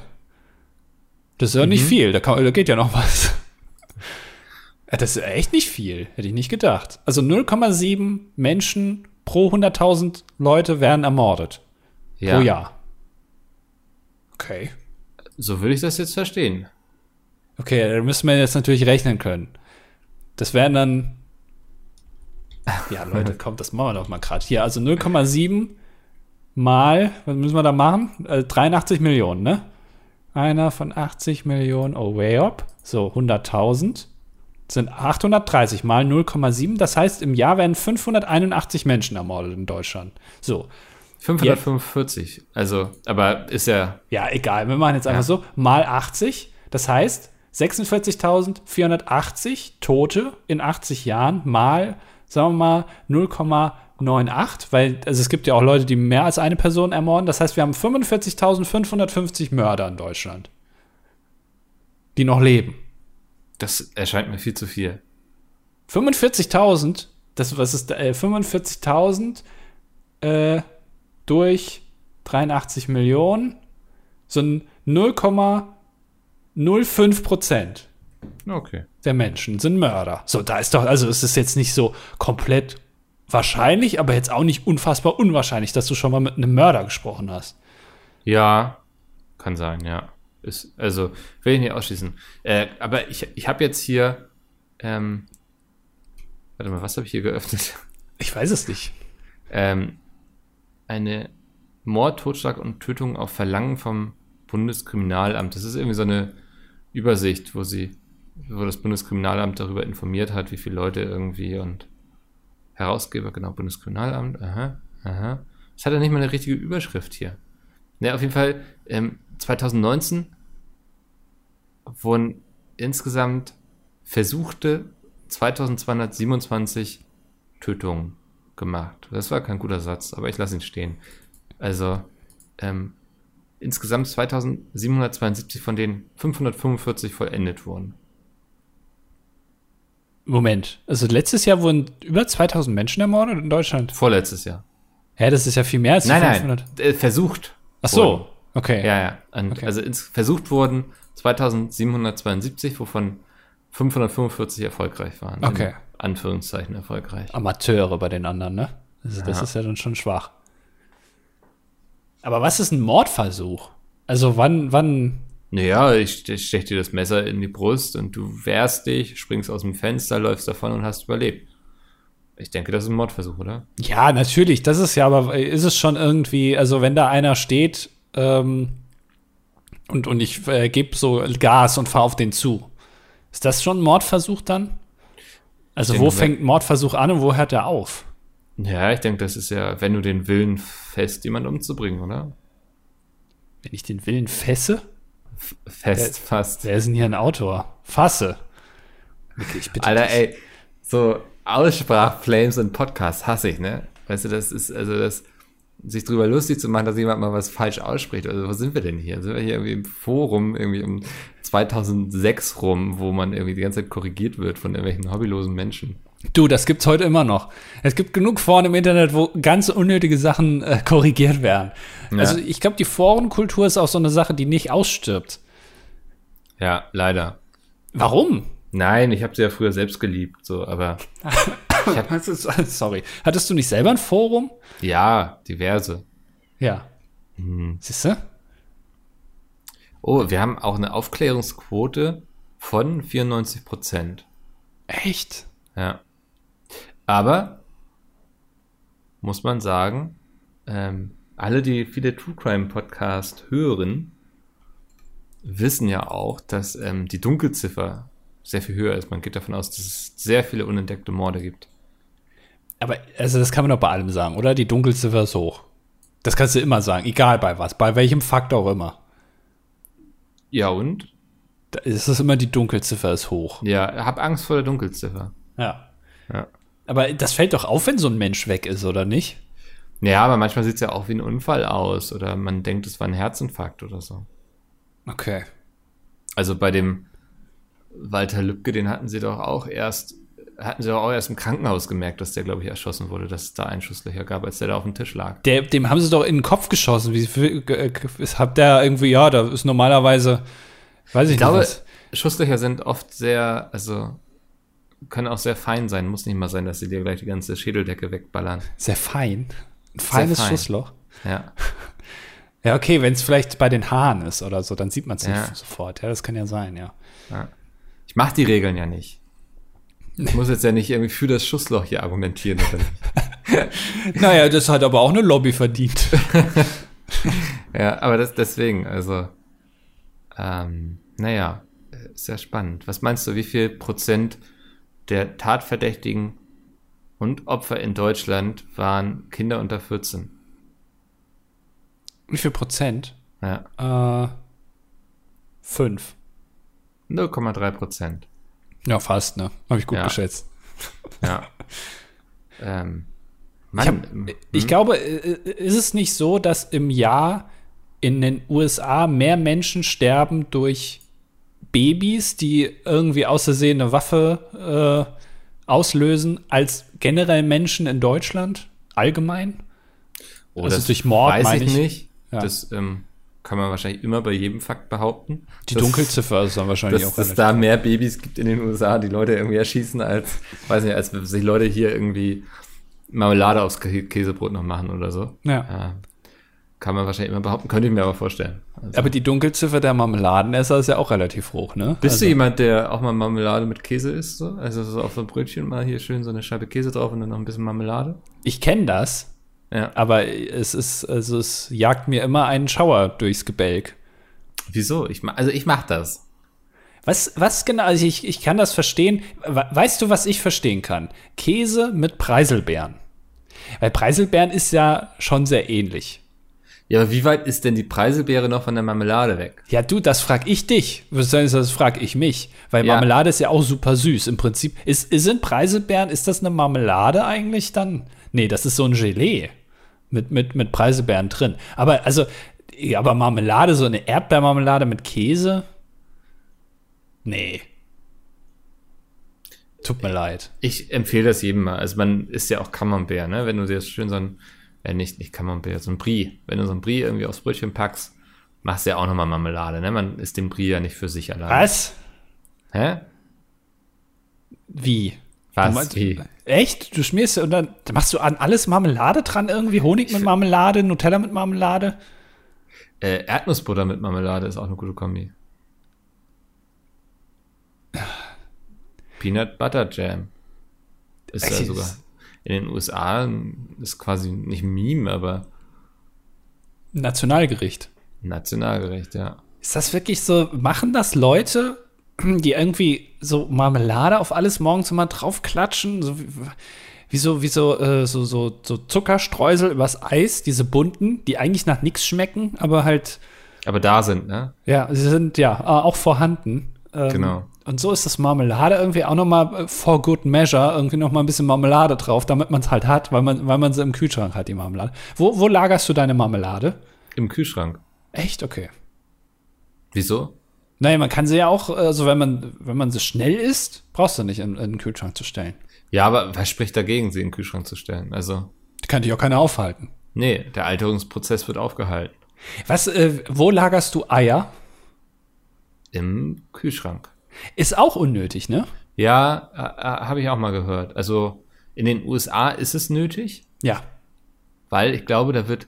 S2: Das ist ja nicht viel, da, kann, da geht ja noch was. Ja, Das ist echt nicht viel, hätte ich nicht gedacht. Also 0,7 Menschen pro 100.000 Leute werden ermordet
S1: Ja,
S2: pro Jahr. Okay.
S1: so würde ich das jetzt verstehen.
S2: Okay, da müssen wir jetzt natürlich rechnen können. Das wären dann. Ja, Leute, kommt, das machen wir doch mal gerade. Hier, also 0,7 mal, was müssen wir da machen? Äh, 83 Millionen, ne? Einer von 80 Millionen, oh, way up. So, 100.000 sind 830 mal 0,7. Das heißt, im Jahr werden 581 Menschen ermordet in Deutschland. So,
S1: 545. Also, aber ist ja,
S2: Ja, egal. Wir machen jetzt einfach
S1: Ja.
S2: so. Mal 80. Das heißt 46.480 Tote in 80 Jahren mal, sagen wir mal, 0,98. Weil also es gibt ja auch Leute, die mehr als eine Person ermorden. Das heißt, wir haben 45.550 Mörder in Deutschland. Die noch leben.
S1: Das erscheint mir viel zu viel.
S2: 45.000, das was ist äh, 45.000 äh, durch 83 Millionen sind 0,05 Prozent
S1: Okay.
S2: der Menschen sind Mörder. So, da ist doch, also es ist jetzt nicht so komplett wahrscheinlich, aber jetzt auch nicht unfassbar unwahrscheinlich, dass du schon mal mit einem Mörder gesprochen hast.
S1: Ja, kann sein, ja. Ist, also, will ich nicht ausschließen. Äh, aber ich, ich habe jetzt hier, ähm, warte mal, was habe ich hier geöffnet?
S2: Ich weiß es nicht.
S1: ähm, eine Mord, Totschlag und Tötung auf Verlangen vom Bundeskriminalamt. Das ist irgendwie so eine Übersicht, wo sie, wo das Bundeskriminalamt darüber informiert hat, wie viele Leute irgendwie und Herausgeber, genau, Bundeskriminalamt, aha, aha. Das hat ja nicht mal eine richtige Überschrift hier. Ne, auf jeden Fall, ähm, 2019 wurden insgesamt versuchte 2227 Tötungen gemacht. Das war kein guter Satz, aber ich lasse ihn stehen. Also ähm, insgesamt 2772 von denen 545 vollendet wurden.
S2: Moment, also letztes Jahr wurden über 2000 Menschen ermordet in Deutschland.
S1: Vorletztes Jahr.
S2: Hä, das ist ja viel mehr als
S1: Nein,
S2: 500.
S1: nein, äh, versucht.
S2: Ach
S1: wurden.
S2: so, okay.
S1: Ja, ja.
S2: Okay.
S1: Also versucht wurden 2772, wovon 545 erfolgreich waren.
S2: Okay.
S1: Anführungszeichen erfolgreich.
S2: Amateure bei den anderen, ne? Also das
S1: Ja.
S2: ist ja dann schon schwach. Aber was ist ein Mordversuch? Also wann, wann,
S1: Naja, ich, ich stech dir das Messer in die Brust und du wehrst dich, springst aus dem Fenster, läufst davon und hast überlebt. Ich denke, das ist ein Mordversuch, oder?
S2: ja, natürlich, das ist ja, aber ist es schon irgendwie, also wenn da einer steht ähm, und, und ich äh, gebe so Gas und fahre auf den zu, ist das schon ein Mordversuch dann? Also
S1: Ich
S2: wo
S1: denke,
S2: fängt Mordversuch an und wo hört er auf?
S1: Ja, ich denke, das ist ja, wenn du den Willen fest, jemanden umzubringen, oder?
S2: Wenn ich den Willen fesse?
S1: Fest, fast.
S2: Wer ist denn hier ein Autor? Fasse. Wirklich, bitte.
S1: Alter,
S2: dich.
S1: ey, so Aussprachflames und Podcasts hasse ich, ne? Weißt du, das ist, also das, sich drüber lustig zu machen, dass jemand mal was falsch ausspricht. Also, wo sind wir denn hier? Sind wir hier irgendwie im Forum, irgendwie um 2006 rum, wo man irgendwie die ganze Zeit korrigiert wird von irgendwelchen hobbylosen Menschen?
S2: Du, das gibt's heute immer noch. Es gibt genug Foren im Internet, wo ganz unnötige Sachen äh, korrigiert werden.
S1: Ja.
S2: Also ich glaube, die Forenkultur ist auch so eine Sache, die nicht ausstirbt.
S1: Ja, leider.
S2: Warum?
S1: Nein, ich habe sie ja früher selbst geliebt, so, aber
S2: Ist- Sorry. Hattest du nicht selber ein Forum?
S1: ja, diverse.
S2: Ja.
S1: Mhm.
S2: Siehst du?
S1: Oh, wir haben auch eine Aufklärungsquote von 94 Prozent.
S2: Echt?
S1: Ja. Aber muss man sagen, ähm, alle, die viele True Crime Podcast hören, wissen ja auch, dass ähm, die Dunkelziffer sehr viel höher ist. Man geht davon aus, dass es sehr viele unentdeckte Morde gibt.
S2: Aber also das kann man doch bei allem sagen, oder? Die Dunkelziffer ist hoch. Das kannst du immer sagen, egal bei was, bei welchem Fakt auch immer.
S1: Ja, und?
S2: Da ist es immer die Dunkelziffer ist hoch.
S1: Ja, hab Angst vor der Dunkelziffer.
S2: Ja.
S1: Ja.
S2: Aber das fällt doch auf, wenn so ein Mensch weg ist, oder nicht?
S1: Ja, aber manchmal sieht es ja auch wie ein Unfall aus oder man denkt, es war ein Herzinfarkt oder so.
S2: Okay.
S1: Also bei dem Walter Lübcke, den hatten sie doch auch erst, hatten sie auch erst im Krankenhaus gemerkt, dass der, glaube ich, erschossen wurde, dass es da Einschusslöcher gab, als der da auf dem Tisch lag.
S2: Der, dem haben sie doch in den Kopf geschossen. Wie äh, habt der irgendwie, ja, da ist normalerweise, weiß ich,
S1: Ich glaube,
S2: was.
S1: Schusslöcher sind oft sehr, also können auch sehr fein sein. Muss nicht mal sein, dass sie dir gleich die ganze Schädeldecke wegballern.
S2: Sehr fein. Ein feines
S1: fein.
S2: Schussloch.
S1: Ja.
S2: Ja, okay, wenn es vielleicht bei den Haaren ist oder so, dann sieht man es
S1: Ja.
S2: nicht sofort. Ja, das kann ja sein, ja.
S1: Ich mache die Regeln ja nicht. Ich muss jetzt ja nicht irgendwie für das Schussloch hier argumentieren.
S2: Naja, das hat aber auch eine Lobby verdient.
S1: Ja, aber das deswegen, also, ähm, naja, ist ja spannend. Was meinst du, wie viel Prozent der Tatverdächtigen und Opfer in Deutschland waren Kinder unter 14?
S2: Wie viel Prozent?
S1: Ja,
S2: Äh, fünf.
S1: 0,3 Prozent.
S2: Ja, fast, ne? Habe ich gut
S1: Ja.
S2: geschätzt.
S1: Ja. ähm,
S2: Ich,
S1: Mann,
S2: hab, ich glaube, äh, ist es nicht so, dass im Jahr in den USA mehr Menschen sterben durch Babys, die irgendwie aus Versehen eine Waffe äh, auslösen, als generell Menschen in Deutschland allgemein?
S1: oh,
S2: also
S1: das
S2: durch Mord,
S1: weiß
S2: meine
S1: ich
S2: ich.
S1: nicht.
S2: Ja.
S1: Das ähm, kann man wahrscheinlich immer bei jedem Fakt behaupten.
S2: Die
S1: dass-
S2: Dunkelziffer ist dann wahrscheinlich
S1: dass
S2: auch
S1: es
S2: relativ.
S1: da mehr Babys gibt in den USA, die Leute irgendwie erschießen, als, weiß nicht, als sich Leute hier irgendwie Marmelade aufs Kä- Käsebrot noch machen oder so.
S2: Ja.
S1: Ja, kann man wahrscheinlich immer behaupten, könnte ich mir aber vorstellen. Also,
S2: Aber die Dunkelziffer der Marmeladenesser ist ja auch relativ hoch, ne?
S1: bist
S2: also,
S1: du jemand, der auch mal Marmelade mit Käse isst? So? Also so auf so ein Brötchen mal hier schön so eine Scheibe Käse drauf und dann noch ein bisschen Marmelade?
S2: Ich kenne das,
S1: Ja.
S2: aber es ist, also es jagt mir immer einen Schauer durchs Gebälk.
S1: Wieso? Ich also ich mach das.
S2: Was, was genau, also ich, ich kann das verstehen. We- Weißt du, was ich verstehen kann? Käse mit Preiselbeeren. Weil Preiselbeeren ist ja schon sehr ähnlich.
S1: Ja, aber wie weit ist denn die Preiselbeere noch von der Marmelade weg?
S2: Ja, du, das frag ich dich. Was soll ich- Das frag ich mich. Weil
S1: Ja.
S2: Marmelade ist ja auch super süß. Im Prinzip, ist, ist- sind Preiselbeeren, ist das eine Marmelade eigentlich dann? Nee, das ist so ein Gelee mit, mit, mit Preiselbeeren drin. Aber, also, aber Marmelade, so eine Erdbeermarmelade mit Käse? Nee. Tut mir leid.
S1: Ich empfehle das jedem mal. Also man isst ja auch Camembert, ne? Wenn du dir schön so ein, äh, nicht, nicht Camembert, so ein Brie. Wenn du so ein Brie irgendwie aufs Brötchen packst, machst du ja auch nochmal Marmelade, ne? Man isst den Brie ja nicht für sich allein.
S2: Was?
S1: Hä?
S2: Wie?
S1: Was?
S2: Du meinst-? Echt? Du schmierst und dann machst du an alles Marmelade dran irgendwie? Honig mit Marmelade, Nutella mit Marmelade?
S1: Äh, Erdnussbutter mit Marmelade ist auch eine gute Kombi. Peanut Butter Jam. Ist ja sogar in den USA ist quasi nicht Meme, aber
S2: Nationalgericht.
S1: Nationalgericht, ja.
S2: Ist das wirklich so? Machen das Leute, die irgendwie so Marmelade auf alles morgens immer draufklatschen? So wie, wie so, wie so, äh, so, so, so Zuckerstreusel übers Eis, diese bunten, die eigentlich nach nichts schmecken, aber halt,
S1: Aber da sind, ne?
S2: ja, sie sind ja äh, auch vorhanden. Ähm,
S1: Genau.
S2: Und so ist das Marmelade irgendwie auch noch mal äh, for good measure, irgendwie noch mal ein bisschen Marmelade drauf, damit man es halt hat, weil man, weil man sie im Kühlschrank hat, die Marmelade. Wo, wo lagerst du deine Marmelade?
S1: Im Kühlschrank.
S2: Echt? Okay.
S1: Wieso?
S2: Naja, man kann sie ja auch, also wenn man, wenn man sie schnell isst, brauchst du nicht in, in den Kühlschrank zu stellen.
S1: Ja, aber was spricht dagegen, sie in den Kühlschrank zu stellen? Also,
S2: Die kann dich auch keiner aufhalten.
S1: nee, der Alterungsprozess wird aufgehalten.
S2: Was, äh, wo lagerst du Eier?
S1: Im Kühlschrank.
S2: Ist auch unnötig, ne?
S1: Ja, äh, äh, habe ich auch mal gehört. Also, in den USA ist es nötig,
S2: Ja.
S1: weil ich glaube, da wird.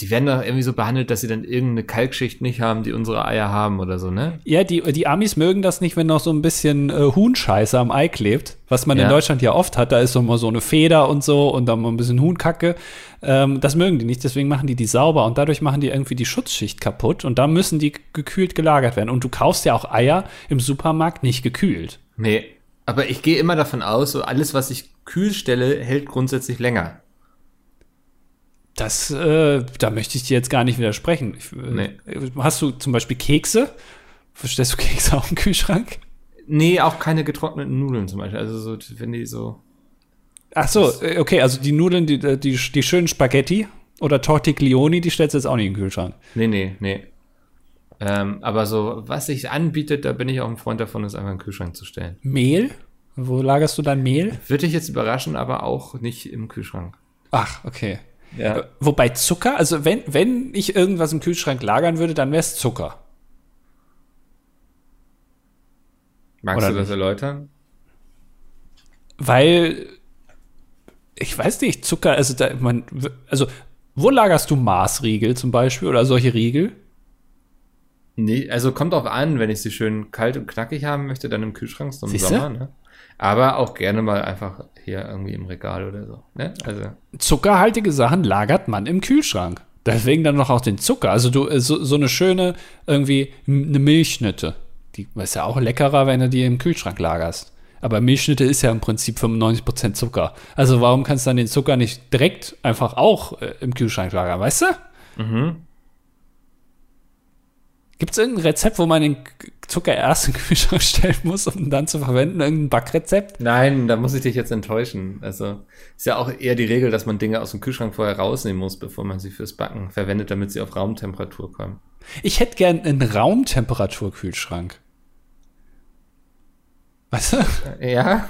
S1: Die werden doch irgendwie so behandelt, dass sie dann irgendeine Kalkschicht nicht haben, die unsere Eier haben oder so, ne?
S2: Ja, die, die Amis mögen das nicht, wenn noch so ein bisschen äh, Huhnscheiße am Ei klebt, was man in
S1: Ja.
S2: Deutschland ja oft hat. Da ist so mal so eine Feder und so und dann mal ein bisschen Huhnkacke. Ähm, das mögen die nicht, deswegen machen die die sauber und dadurch machen die irgendwie die Schutzschicht kaputt und da müssen die gekühlt gelagert werden. Und du kaufst ja auch Eier im Supermarkt nicht gekühlt.
S1: Nee. Aber ich gehe immer davon aus, so alles, was ich kühl stelle, hält grundsätzlich länger.
S2: Das, äh, da möchte ich dir jetzt gar nicht widersprechen. Ich, äh,
S1: Nee.
S2: Hast du zum Beispiel Kekse? Verstehst du Kekse auch im Kühlschrank?
S1: Nee, auch keine getrockneten Nudeln zum Beispiel. Also so, wenn die so.
S2: Ach so, äh, okay, also die Nudeln, die, die, die schönen Spaghetti oder Tortiglioni, die stellst du jetzt auch nicht in den Kühlschrank.
S1: Nee, nee, nee. Ähm, aber so, was sich anbietet, da bin ich auch ein Freund davon, es einfach in den Kühlschrank zu stellen.
S2: Mehl? Wo lagerst du dein Mehl?
S1: Würde ich jetzt überraschen, aber auch nicht im Kühlschrank.
S2: Ach, okay.
S1: Ja.
S2: Wobei Zucker, also wenn, wenn ich irgendwas im Kühlschrank lagern würde, dann wäre es Zucker.
S1: Magst
S2: Oder
S1: du das
S2: nicht?
S1: erläutern?
S2: Weil, ich weiß nicht, Zucker, also da, man, also wo lagerst du Maßriegel zum Beispiel oder solche Riegel?
S1: Nee, also kommt drauf an, wenn ich sie schön kalt und knackig haben möchte, dann im Kühlschrank so im
S2: Siehste?
S1: Sommer, ne? Aber auch gerne mal einfach hier irgendwie im Regal oder so, ne? Also,
S2: Zuckerhaltige Sachen lagert man im Kühlschrank. Deswegen dann noch auch den Zucker. Also du, äh, so, so eine schöne, irgendwie eine Milchschnitte. Die ist ja auch leckerer, wenn du die im Kühlschrank lagerst. Aber Milchschnitte ist ja im Prinzip 95% Zucker. Also warum kannst du dann den Zucker nicht direkt einfach auch äh, im Kühlschrank lagern, weißt du?
S1: mhm.
S2: Gibt es irgendein Rezept, wo man den Zucker erst in den Kühlschrank stellen muss, um ihn dann zu verwenden? Irgendein Backrezept?
S1: Nein, da muss ich dich jetzt enttäuschen. Also, ist ja auch eher die Regel, dass man Dinge aus dem Kühlschrank vorher rausnehmen muss, bevor man sie fürs Backen verwendet, damit sie auf Raumtemperatur kommen.
S2: Ich hätte gern einen Raumtemperaturkühlschrank. Weißt du?
S1: Ja,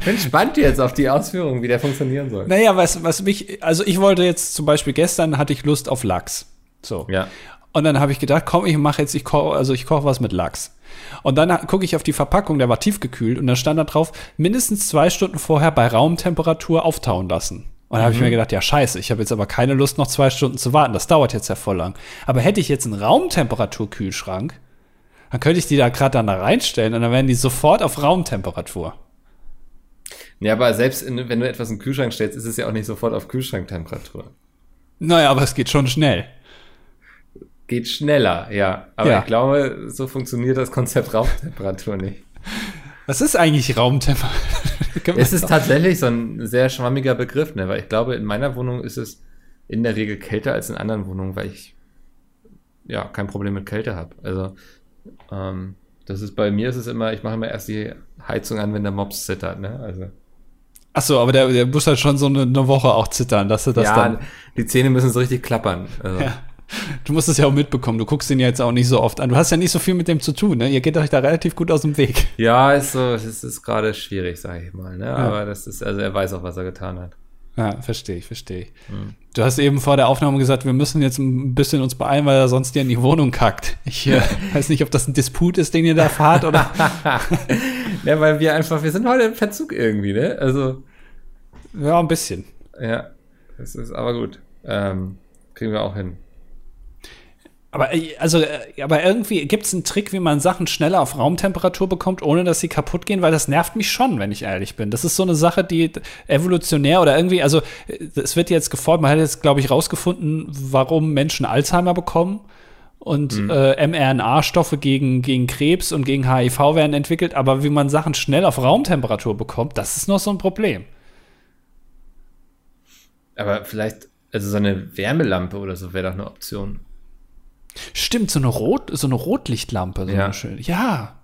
S1: ich bin spannend jetzt auf die Ausführung, wie der funktionieren soll.
S2: Naja, was, was mich, also ich wollte jetzt zum Beispiel gestern hatte ich Lust auf Lachs. So.
S1: Ja.
S2: Und dann habe ich gedacht, komm, ich mache jetzt, ich koche, also ich koche was mit Lachs. Und dann gucke ich auf die Verpackung, der war tiefgekühlt und da stand da drauf, mindestens zwei Stunden vorher bei Raumtemperatur auftauen lassen. Und da habe ich mir gedacht, ja scheiße, ich habe jetzt aber keine Lust, noch zwei Stunden zu warten. Das dauert jetzt ja voll lang. Aber hätte ich jetzt einen Raumtemperaturkühlschrank, dann könnte ich die da gerade dann da reinstellen und dann wären die sofort auf Raumtemperatur.
S1: Ja, aber selbst in, wenn du etwas in den Kühlschrank stellst, ist es ja auch nicht sofort auf Kühlschranktemperatur.
S2: Naja, aber es geht schon schnell.
S1: Geht schneller, ja. Aber
S2: Ja.
S1: ich glaube, so funktioniert das Konzept Raumtemperatur nicht.
S2: Was ist eigentlich Raumtemperatur?
S1: Es ist tatsächlich so ein sehr schwammiger Begriff, ne? weil ich glaube, in meiner Wohnung ist es in der Regel kälter als in anderen Wohnungen, weil ich ja kein Problem mit Kälte habe. Also ähm, das ist bei mir ist es immer, ich mache immer erst die Heizung an, wenn der Mops zittert, ne? Also
S2: Ach so, aber der, der muss halt schon so eine, eine Woche auch zittern, dass du das
S1: ja,
S2: dann.
S1: die Zähne müssen so richtig klappern. Also,
S2: Ja. Du musst es ja auch mitbekommen. Du guckst ihn ja jetzt auch nicht so oft an. Du hast ja nicht so viel mit dem zu tun. Ne? Ihr geht euch da relativ gut aus dem Weg.
S1: Ja, ist so, es ist gerade schwierig, sage ich mal. Ne? Aber das ist, also er weiß auch, was er getan hat.
S2: Ja, verstehe ich, verstehe ich.
S1: Hm.
S2: Du hast eben vor der Aufnahme gesagt, wir müssen jetzt ein bisschen uns beeilen, weil er sonst dir in die Wohnung kackt. Ich äh, weiß nicht, ob das ein Disput ist, den ihr da fahrt oder.
S1: Ja, weil wir einfach, wir sind heute im Verzug irgendwie, ne? Also,
S2: ja, ein bisschen.
S1: ja, das ist aber gut. Ähm, kriegen wir auch hin.
S2: Aber äh, also, äh, aber irgendwie gibt es einen Trick, wie man Sachen schneller auf Raumtemperatur bekommt, ohne dass sie kaputt gehen, weil das nervt mich schon, wenn ich ehrlich bin. Das ist so eine Sache, die evolutionär oder irgendwie, also äh, es wird jetzt gefolgt, man hat jetzt, glaube ich, rausgefunden, warum Menschen Alzheimer bekommen. Und äh, mRNA-Stoffe gegen, gegen Krebs und gegen HIV werden entwickelt, aber wie man Sachen schnell auf Raumtemperatur bekommt, das ist noch so ein Problem.
S1: Aber vielleicht, also so eine Wärmelampe oder so wäre doch eine Option.
S2: Stimmt, so eine Rot, so eine Rotlichtlampe, so
S1: Ja.
S2: eine schöne. Ja,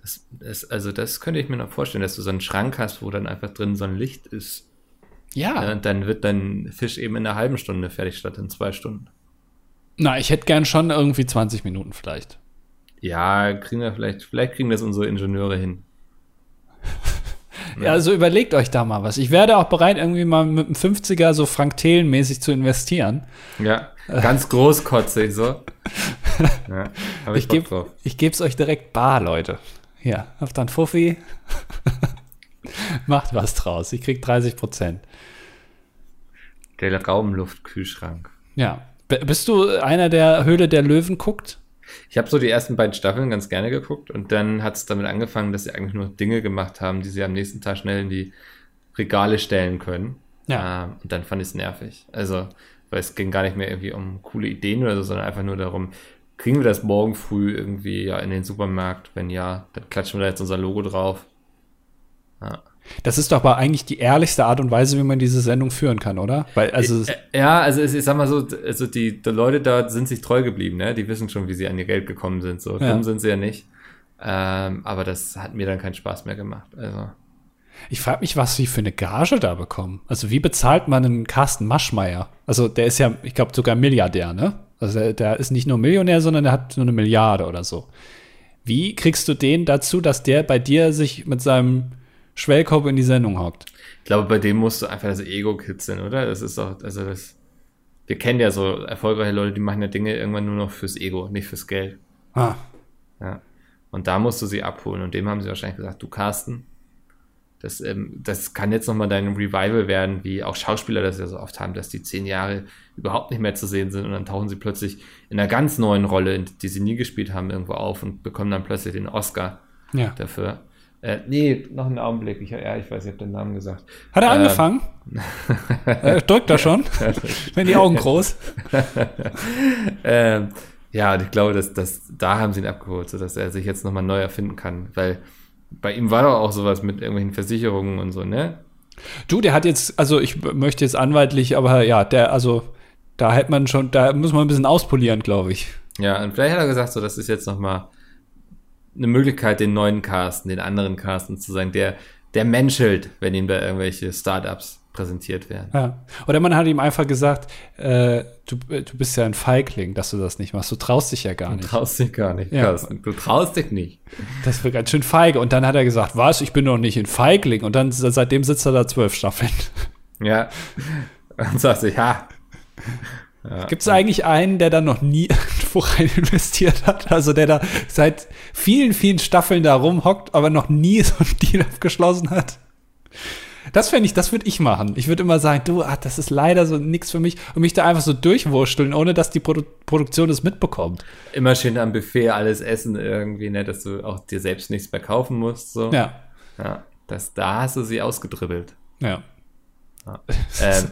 S1: Das, das, also das könnte ich mir noch vorstellen, dass du so einen Schrank hast, wo dann einfach drin so ein Licht ist.
S2: ja.
S1: Ja, und dann wird dein Fisch eben in einer halben Stunde fertig statt in zwei Stunden.
S2: Na, ich hätte gern schon irgendwie 20 Minuten vielleicht.
S1: Ja, kriegen wir vielleicht, vielleicht kriegen das unsere Ingenieure hin.
S2: Ja, also überlegt euch da mal was. Ich werde auch bereit, irgendwie mal mit einem 50er so Frank Thelen-mäßig zu investieren.
S1: Ja, ganz großkotzig so. Ja, hab ich,
S2: Ich gebe geb's euch direkt bar, Leute. Hier, habt dann Fuffi. Macht was draus. Ich krieg 30 Prozent.
S1: Der Raumluftkühlschrank.
S2: Ja. B bist du einer, der Höhle der Löwen guckt?
S1: Ich habe so die ersten beiden Staffeln ganz gerne geguckt und dann hat es damit angefangen, dass sie eigentlich nur Dinge gemacht haben, die sie am nächsten Tag schnell in die Regale stellen können.
S2: Ja.
S1: Ähm, und dann fand ich es nervig. Also, weil es ging gar nicht mehr irgendwie um coole Ideen oder so, sondern einfach nur darum, kriegen wir das morgen früh irgendwie ja in den Supermarkt? Wenn ja, dann klatschen wir da jetzt unser Logo drauf. Ja.
S2: Das ist doch aber eigentlich die ehrlichste Art und Weise, wie man diese Sendung führen kann, oder? Weil, also,
S1: Ja, also es- ich sag mal so, also die, die Leute da sind sich treu geblieben, ne? Die wissen schon, wie sie an ihr Geld gekommen sind. So
S2: Ja.
S1: dumm sind sie ja nicht. Ähm, aber das hat mir dann keinen Spaß mehr gemacht. Also.
S2: ich frage mich, was sie für eine Gage da bekommen. Also, wie bezahlt man einen Carsten Maschmeyer? Also, der ist ja, ich glaube, sogar Milliardär, ne? Also, der, der ist nicht nur Millionär, sondern der hat nur eine Milliarde oder so. Wie kriegst du den dazu, dass der bei dir sich mit seinem Schwellkorb in die Sendung hockt?
S1: Ich glaube, bei dem musst du einfach das Ego kitzeln, oder? Das ist doch, also das. Wir kennen ja so erfolgreiche Leute, die machen ja Dinge irgendwann nur noch fürs Ego, nicht fürs Geld.
S2: Ah,
S1: Ja. Und da musst du sie abholen. Und dem haben sie wahrscheinlich gesagt, du Carsten, das, ähm, das kann jetzt nochmal dein Revival werden, wie auch Schauspieler das ja so oft haben, dass die zehn Jahre überhaupt nicht mehr zu sehen sind und dann tauchen sie plötzlich in einer ganz neuen Rolle, die sie nie gespielt haben, irgendwo auf und bekommen dann plötzlich den Oscar
S2: ja.
S1: dafür. Äh, nee, noch einen Augenblick. Ich, ja, ich weiß, ich habe den Namen gesagt.
S2: Hat er
S1: Ähm,
S2: angefangen? äh, drückt er schon? Wenn die Augen groß.
S1: Ähm, ja, und ich glaube, dass, dass da haben sie ihn abgeholt, sodass er sich jetzt nochmal neu erfinden kann. Weil bei ihm war doch auch sowas mit irgendwelchen Versicherungen und so, ne?
S2: Du, der hat jetzt, also ich möchte jetzt anwaltlich, aber ja, der, also da hätte man schon, da muss man ein bisschen auspolieren, glaube ich.
S1: Ja, und vielleicht hat er gesagt, so, das ist jetzt nochmal eine Möglichkeit, den neuen Carsten, den anderen Carsten zu sein, der, der menschelt, wenn ihm da irgendwelche Startups präsentiert werden.
S2: Ja. Oder man hat ihm einfach gesagt, äh, du, du bist ja ein Feigling, dass du das nicht machst. Du traust dich ja gar
S1: Du
S2: nicht.
S1: traust dich gar nicht,
S2: Ja.
S1: Carsten. Du traust dich nicht.
S2: Das wird ganz schön feige. Und dann hat er gesagt, was, ich bin doch nicht ein Feigling. Und dann seitdem sitzt er da zwölf Staffeln.
S1: Ja. Und sagst du, ja. Ja.
S2: Gibt es eigentlich einen, der da noch nie irgendwo rein investiert hat? Also der da seit vielen, vielen Staffeln da rumhockt, aber noch nie so ein Deal abgeschlossen hat? Das fände ich, das würde ich machen. Ich würde immer sagen, du, ah, das ist leider so nichts für mich und mich da einfach so durchwursteln, ohne dass die Produ Produktion es mitbekommt.
S1: Immer schön am Buffet alles essen irgendwie, ne, dass du auch dir selbst nichts mehr kaufen musst. So.
S2: Ja,
S1: ja das, da hast du sie ausgedribbelt.
S2: ja.
S1: ähm,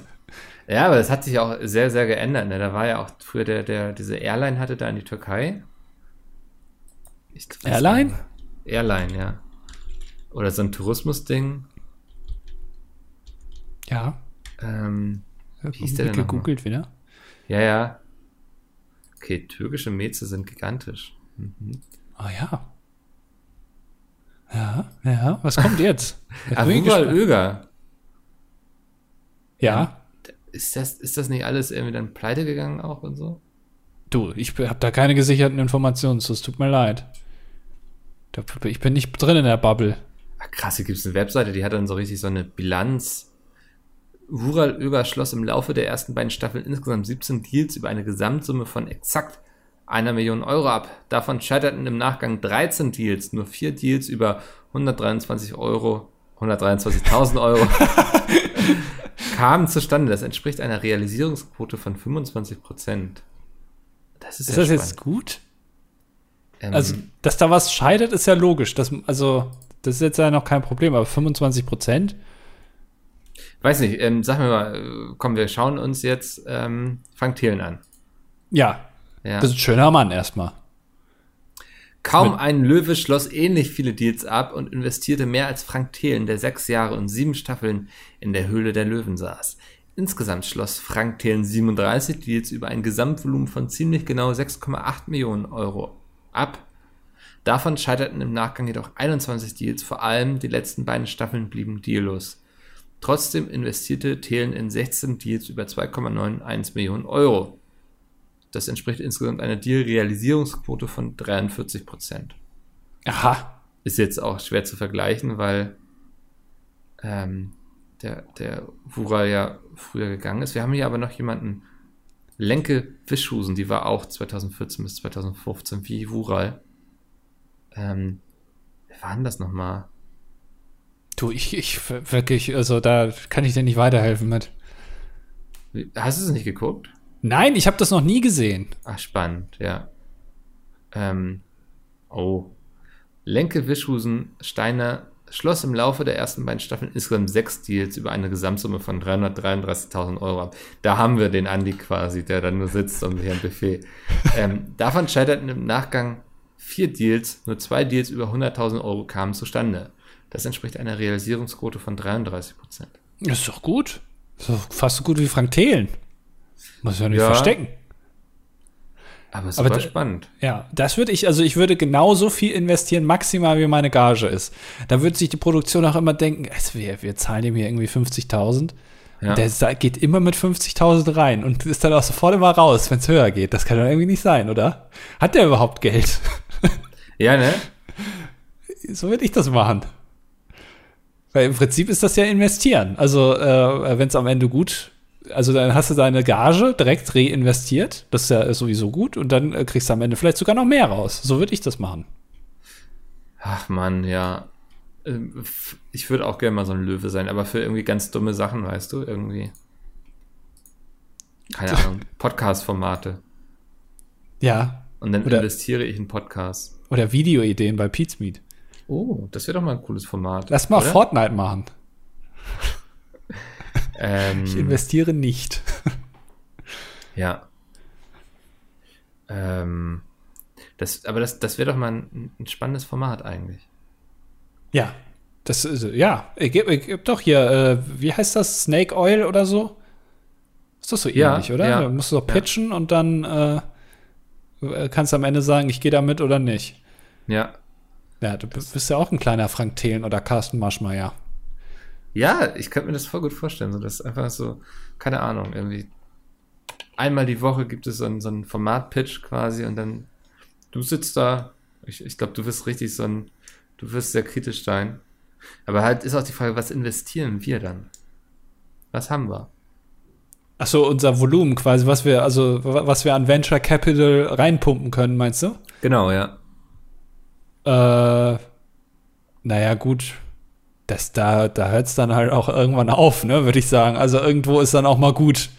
S1: ja, aber das hat sich auch sehr, sehr geändert. Ne? Da war ja auch früher der, der diese Airline hatte da in die Türkei. Ich,
S2: Airline?
S1: Airline, ja. Oder so ein Tourismusding.
S2: Ja.
S1: Ähm, hieß der denn
S2: gegoogelt wieder?
S1: ja, ja. Okay, türkische Meze sind gigantisch. Mhm.
S2: Oh ja. Ja, ja. Was kommt jetzt? Jetzt
S1: Ah. Öger.
S2: Ja.
S1: Ist das, ist das nicht alles irgendwie dann pleite gegangen auch und so?
S2: Du, ich habe da keine gesicherten Informationen zu. Es tut mir leid. Ich bin nicht drin in der Bubble.
S1: Ach, krass, hier gibt es eine Webseite, die hat dann so richtig so eine Bilanz. Rural Öger schloss im Laufe der ersten beiden Staffeln insgesamt 17 Deals über eine Gesamtsumme von exakt einer Million Euro ab. Davon scheiterten im Nachgang 13 Deals, nur vier Deals über 123 Euro, 123.000 Euro kamen zustande. Das entspricht einer Realisierungsquote von 25 Prozent. Das ist,
S2: Ist das jetzt
S1: spannend.
S2: gut?
S1: Ähm,
S2: Also, dass da was scheitert, ist ja logisch. Das, also, das ist jetzt ja noch kein Problem, aber 25 Prozent?
S1: weiß nicht, ähm, sag mir mal, äh, komm, wir schauen uns jetzt ähm, Frank Thelen an.
S2: Ja,
S1: Ja.
S2: das ist ein schöner Mann erstmal.
S1: Kaum ein Löwe schloss ähnlich viele Deals ab und investierte mehr als Frank Thelen, der sechs Jahre und sieben Staffeln in der Höhle der Löwen saß. Insgesamt schloss Frank Thelen 37 Deals über ein Gesamtvolumen von ziemlich genau 6,8 Millionen Euro ab. Davon scheiterten im Nachgang jedoch 21 Deals, vor allem die letzten beiden Staffeln blieben deallos. Trotzdem investierte Thelen in 16 Deals über 2,91 Millionen Euro. Das entspricht insgesamt einer Deal-Realisierungsquote von 43 Prozent.
S2: Aha.
S1: Ist jetzt auch schwer zu vergleichen, weil ähm, der, der Wural ja früher gegangen ist. Wir haben hier aber noch jemanden, Lenke Wischhusen, die war auch 2014 bis 2015 wie Wural. Ähm, wer war denn das nochmal?
S2: Du, ich, ich wirklich, also da kann ich dir nicht weiterhelfen mit.
S1: Hast du es nicht geguckt?
S2: Nein, ich habe das noch nie gesehen.
S1: Ach, spannend, ja. Ähm, oh. Lenke Wischhusen Steiner schloss im Laufe der ersten beiden Staffeln insgesamt sechs Deals über eine Gesamtsumme von 333.000 Euro ab. Da haben wir den Andi quasi, der dann nur sitzt und hier ein Buffet. ähm, davon scheiterten im Nachgang vier Deals, nur zwei Deals über 100.000 Euro kamen zustande. Das entspricht einer Realisierungsquote von 33 Prozent.
S2: Das ist doch gut. Das ist doch fast so gut wie Frank Thelen. Muss ja nicht verstecken.
S1: Aber super
S2: Aber
S1: spannend.
S2: Ja, das würde ich, also ich würde genauso viel investieren, maximal wie meine Gage ist. Da würde sich die Produktion auch immer denken, also wir, wir zahlen ihm hier irgendwie 50.000.
S1: Ja.
S2: Der geht immer mit 50.000 rein und ist dann auch sofort immer raus, wenn es höher geht. Das kann doch irgendwie nicht sein, oder? Hat der überhaupt Geld?
S1: ja, ne?
S2: so würde ich das machen. Weil im Prinzip ist das ja investieren. Also, äh, wenn es am Ende gut, also dann hast du deine Gage direkt reinvestiert. Das ist ja sowieso gut. Und dann äh, kriegst du am Ende vielleicht sogar noch mehr raus. So würde ich das machen.
S1: Ach Mann, ja. Ähm, Ich würde auch gerne mal so ein Löwe sein, aber für irgendwie ganz dumme Sachen, weißt du, irgendwie. Keine Ahnung, Podcast-Formate.
S2: Ja.
S1: Und dann
S2: Oder-
S1: investiere ich in Podcasts.
S2: Oder Videoideen bei Pete's Meet.
S1: Oh, das wäre doch mal ein cooles Format.
S2: Lass mal
S1: oder?
S2: Fortnite machen.
S1: Ähm,
S2: Ich investiere nicht.
S1: ja. Ähm, das, aber das, das wäre doch mal ein, ein spannendes Format eigentlich.
S2: Ja. Das ist, ja. Ich ich geb doch hier, äh, wie heißt das? Snake Oil oder so? Ist das so
S1: Ja,
S2: ähnlich, oder?
S1: ja,
S2: Da musst du doch
S1: ja.
S2: pitchen und dann äh, kannst du am Ende sagen, ich gehe da mit oder nicht.
S1: Ja.
S2: Ja, du bist bist ja auch ein kleiner Frank Thelen oder Carsten Maschmeyer.
S1: Ja, ich könnte mir das voll gut vorstellen. So, das ist einfach so, keine Ahnung, irgendwie. Einmal die Woche gibt es so einen, so einen Format-Pitch quasi und dann du sitzt da. Ich, ich glaube, du wirst richtig so ein, du wirst sehr kritisch sein. Aber halt ist auch die Frage, was investieren wir dann? Was haben wir?
S2: Ach so, unser Volumen quasi, was wir, also wa- was wir an Venture Capital reinpumpen können, meinst du?
S1: Genau, ja.
S2: Äh, naja, gut. Das, da da hört es dann halt auch irgendwann auf, ne, würde ich sagen. Also irgendwo ist dann auch mal gut.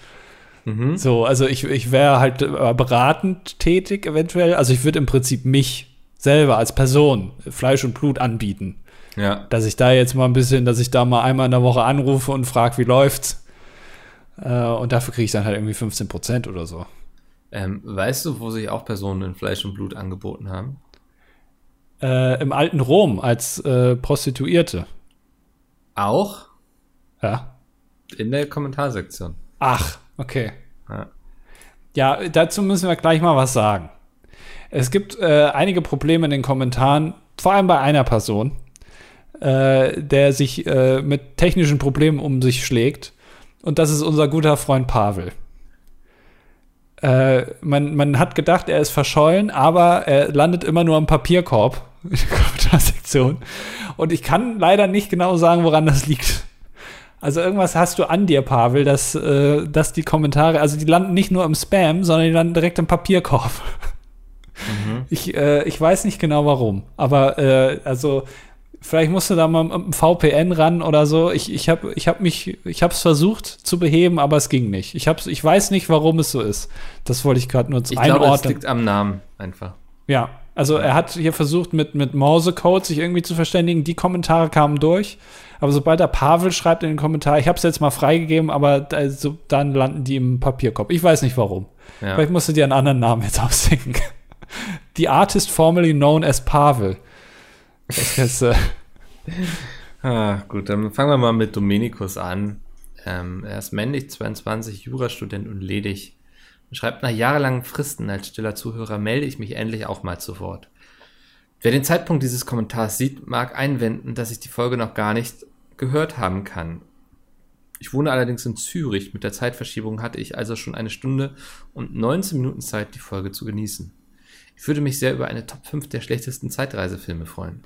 S1: Mhm.
S2: So, also ich, ich wäre halt äh, beratend tätig eventuell. Also ich würde im Prinzip mich selber als Person Fleisch und Blut anbieten.
S1: Ja.
S2: Dass ich da jetzt mal ein bisschen, dass ich da mal einmal in der Woche anrufe und frage, wie läuft's. Äh, und dafür kriege ich dann halt irgendwie 15 Prozent oder so.
S1: Ähm, weißt du, wo sich auch Personen in Fleisch und Blut angeboten haben?
S2: Äh, Im alten Rom als äh, Prostituierte.
S1: Auch
S2: Ja.
S1: in der Kommentarsektion.
S2: Ach, okay.
S1: Ja.
S2: Ja, dazu müssen wir gleich mal was sagen. Es gibt äh, einige Probleme in den Kommentaren, vor allem bei einer Person, äh, der sich äh, mit technischen Problemen um sich schlägt. Und das ist unser guter Freund Pavel. Äh, man, man hat gedacht, er ist verschollen, aber er landet immer nur am Papierkorb Kommentarsektion. Und ich kann leider nicht genau sagen, woran das liegt. Also irgendwas hast du an dir, Pavel, dass, äh, dass die Kommentare, also die landen nicht nur im Spam, sondern die landen direkt im Papierkorb. Ich, äh, ich weiß nicht genau warum, aber äh, also vielleicht musst du da mal mit einem VPN ran oder so. Ich, ich habe ich hab mich, ich habe es versucht zu beheben, aber es ging nicht. Ich, hab's, ich weiß nicht, warum es so ist. Das wollte ich gerade nur zu
S1: Ich glaube, es liegt am Namen einfach.
S2: Ja, also er hat hier versucht, mit, mit Morsecode sich irgendwie zu verständigen. Die Kommentare kamen durch. Aber sobald der Pavel schreibt in den Kommentar, ich habe es jetzt mal freigegeben, aber da, so, dann landen die im Papierkorb. Ich weiß nicht warum.
S1: Ja.
S2: Vielleicht musst du dir einen anderen Namen jetzt ausdenken. Die Artist formerly known as Pavel. Das ist, äh,
S1: Ah, gut, dann fangen wir mal mit Dominikus an. Ähm, er ist männlich, 22, Jurastudent und ledig. Schreibt, nach jahrelangen Fristen als stiller Zuhörer melde ich mich endlich auch mal zu Wort. Wer den Zeitpunkt dieses Kommentars sieht, mag einwenden, dass ich die Folge noch gar nicht gehört haben kann. Ich wohne allerdings in Zürich. Mit der Zeitverschiebung hatte ich also schon eine Stunde und 19 Minuten Zeit, die Folge zu genießen. Ich würde mich sehr über eine Top 5 der schlechtesten Zeitreisefilme freuen.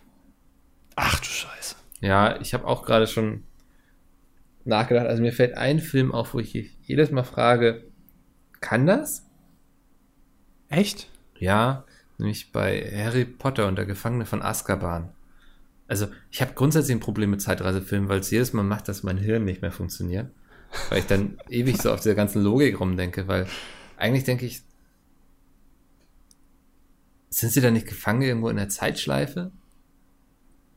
S2: ach du Scheiße.
S1: Ja, ich habe auch gerade schon nachgedacht. Also mir fällt ein Film auf, wo ich jedes Mal frage, kann das?
S2: Echt?
S1: Ja, nämlich bei Harry Potter und der Gefangene von Azkaban. Also ich habe grundsätzlich ein Problem mit Zeitreisefilmen, weil es jedes Mal macht, dass mein Hirn nicht mehr funktioniert. Weil ich dann ewig so auf dieser ganzen Logik rumdenke, weil eigentlich denke ich, sind sie da nicht gefangen irgendwo in der Zeitschleife?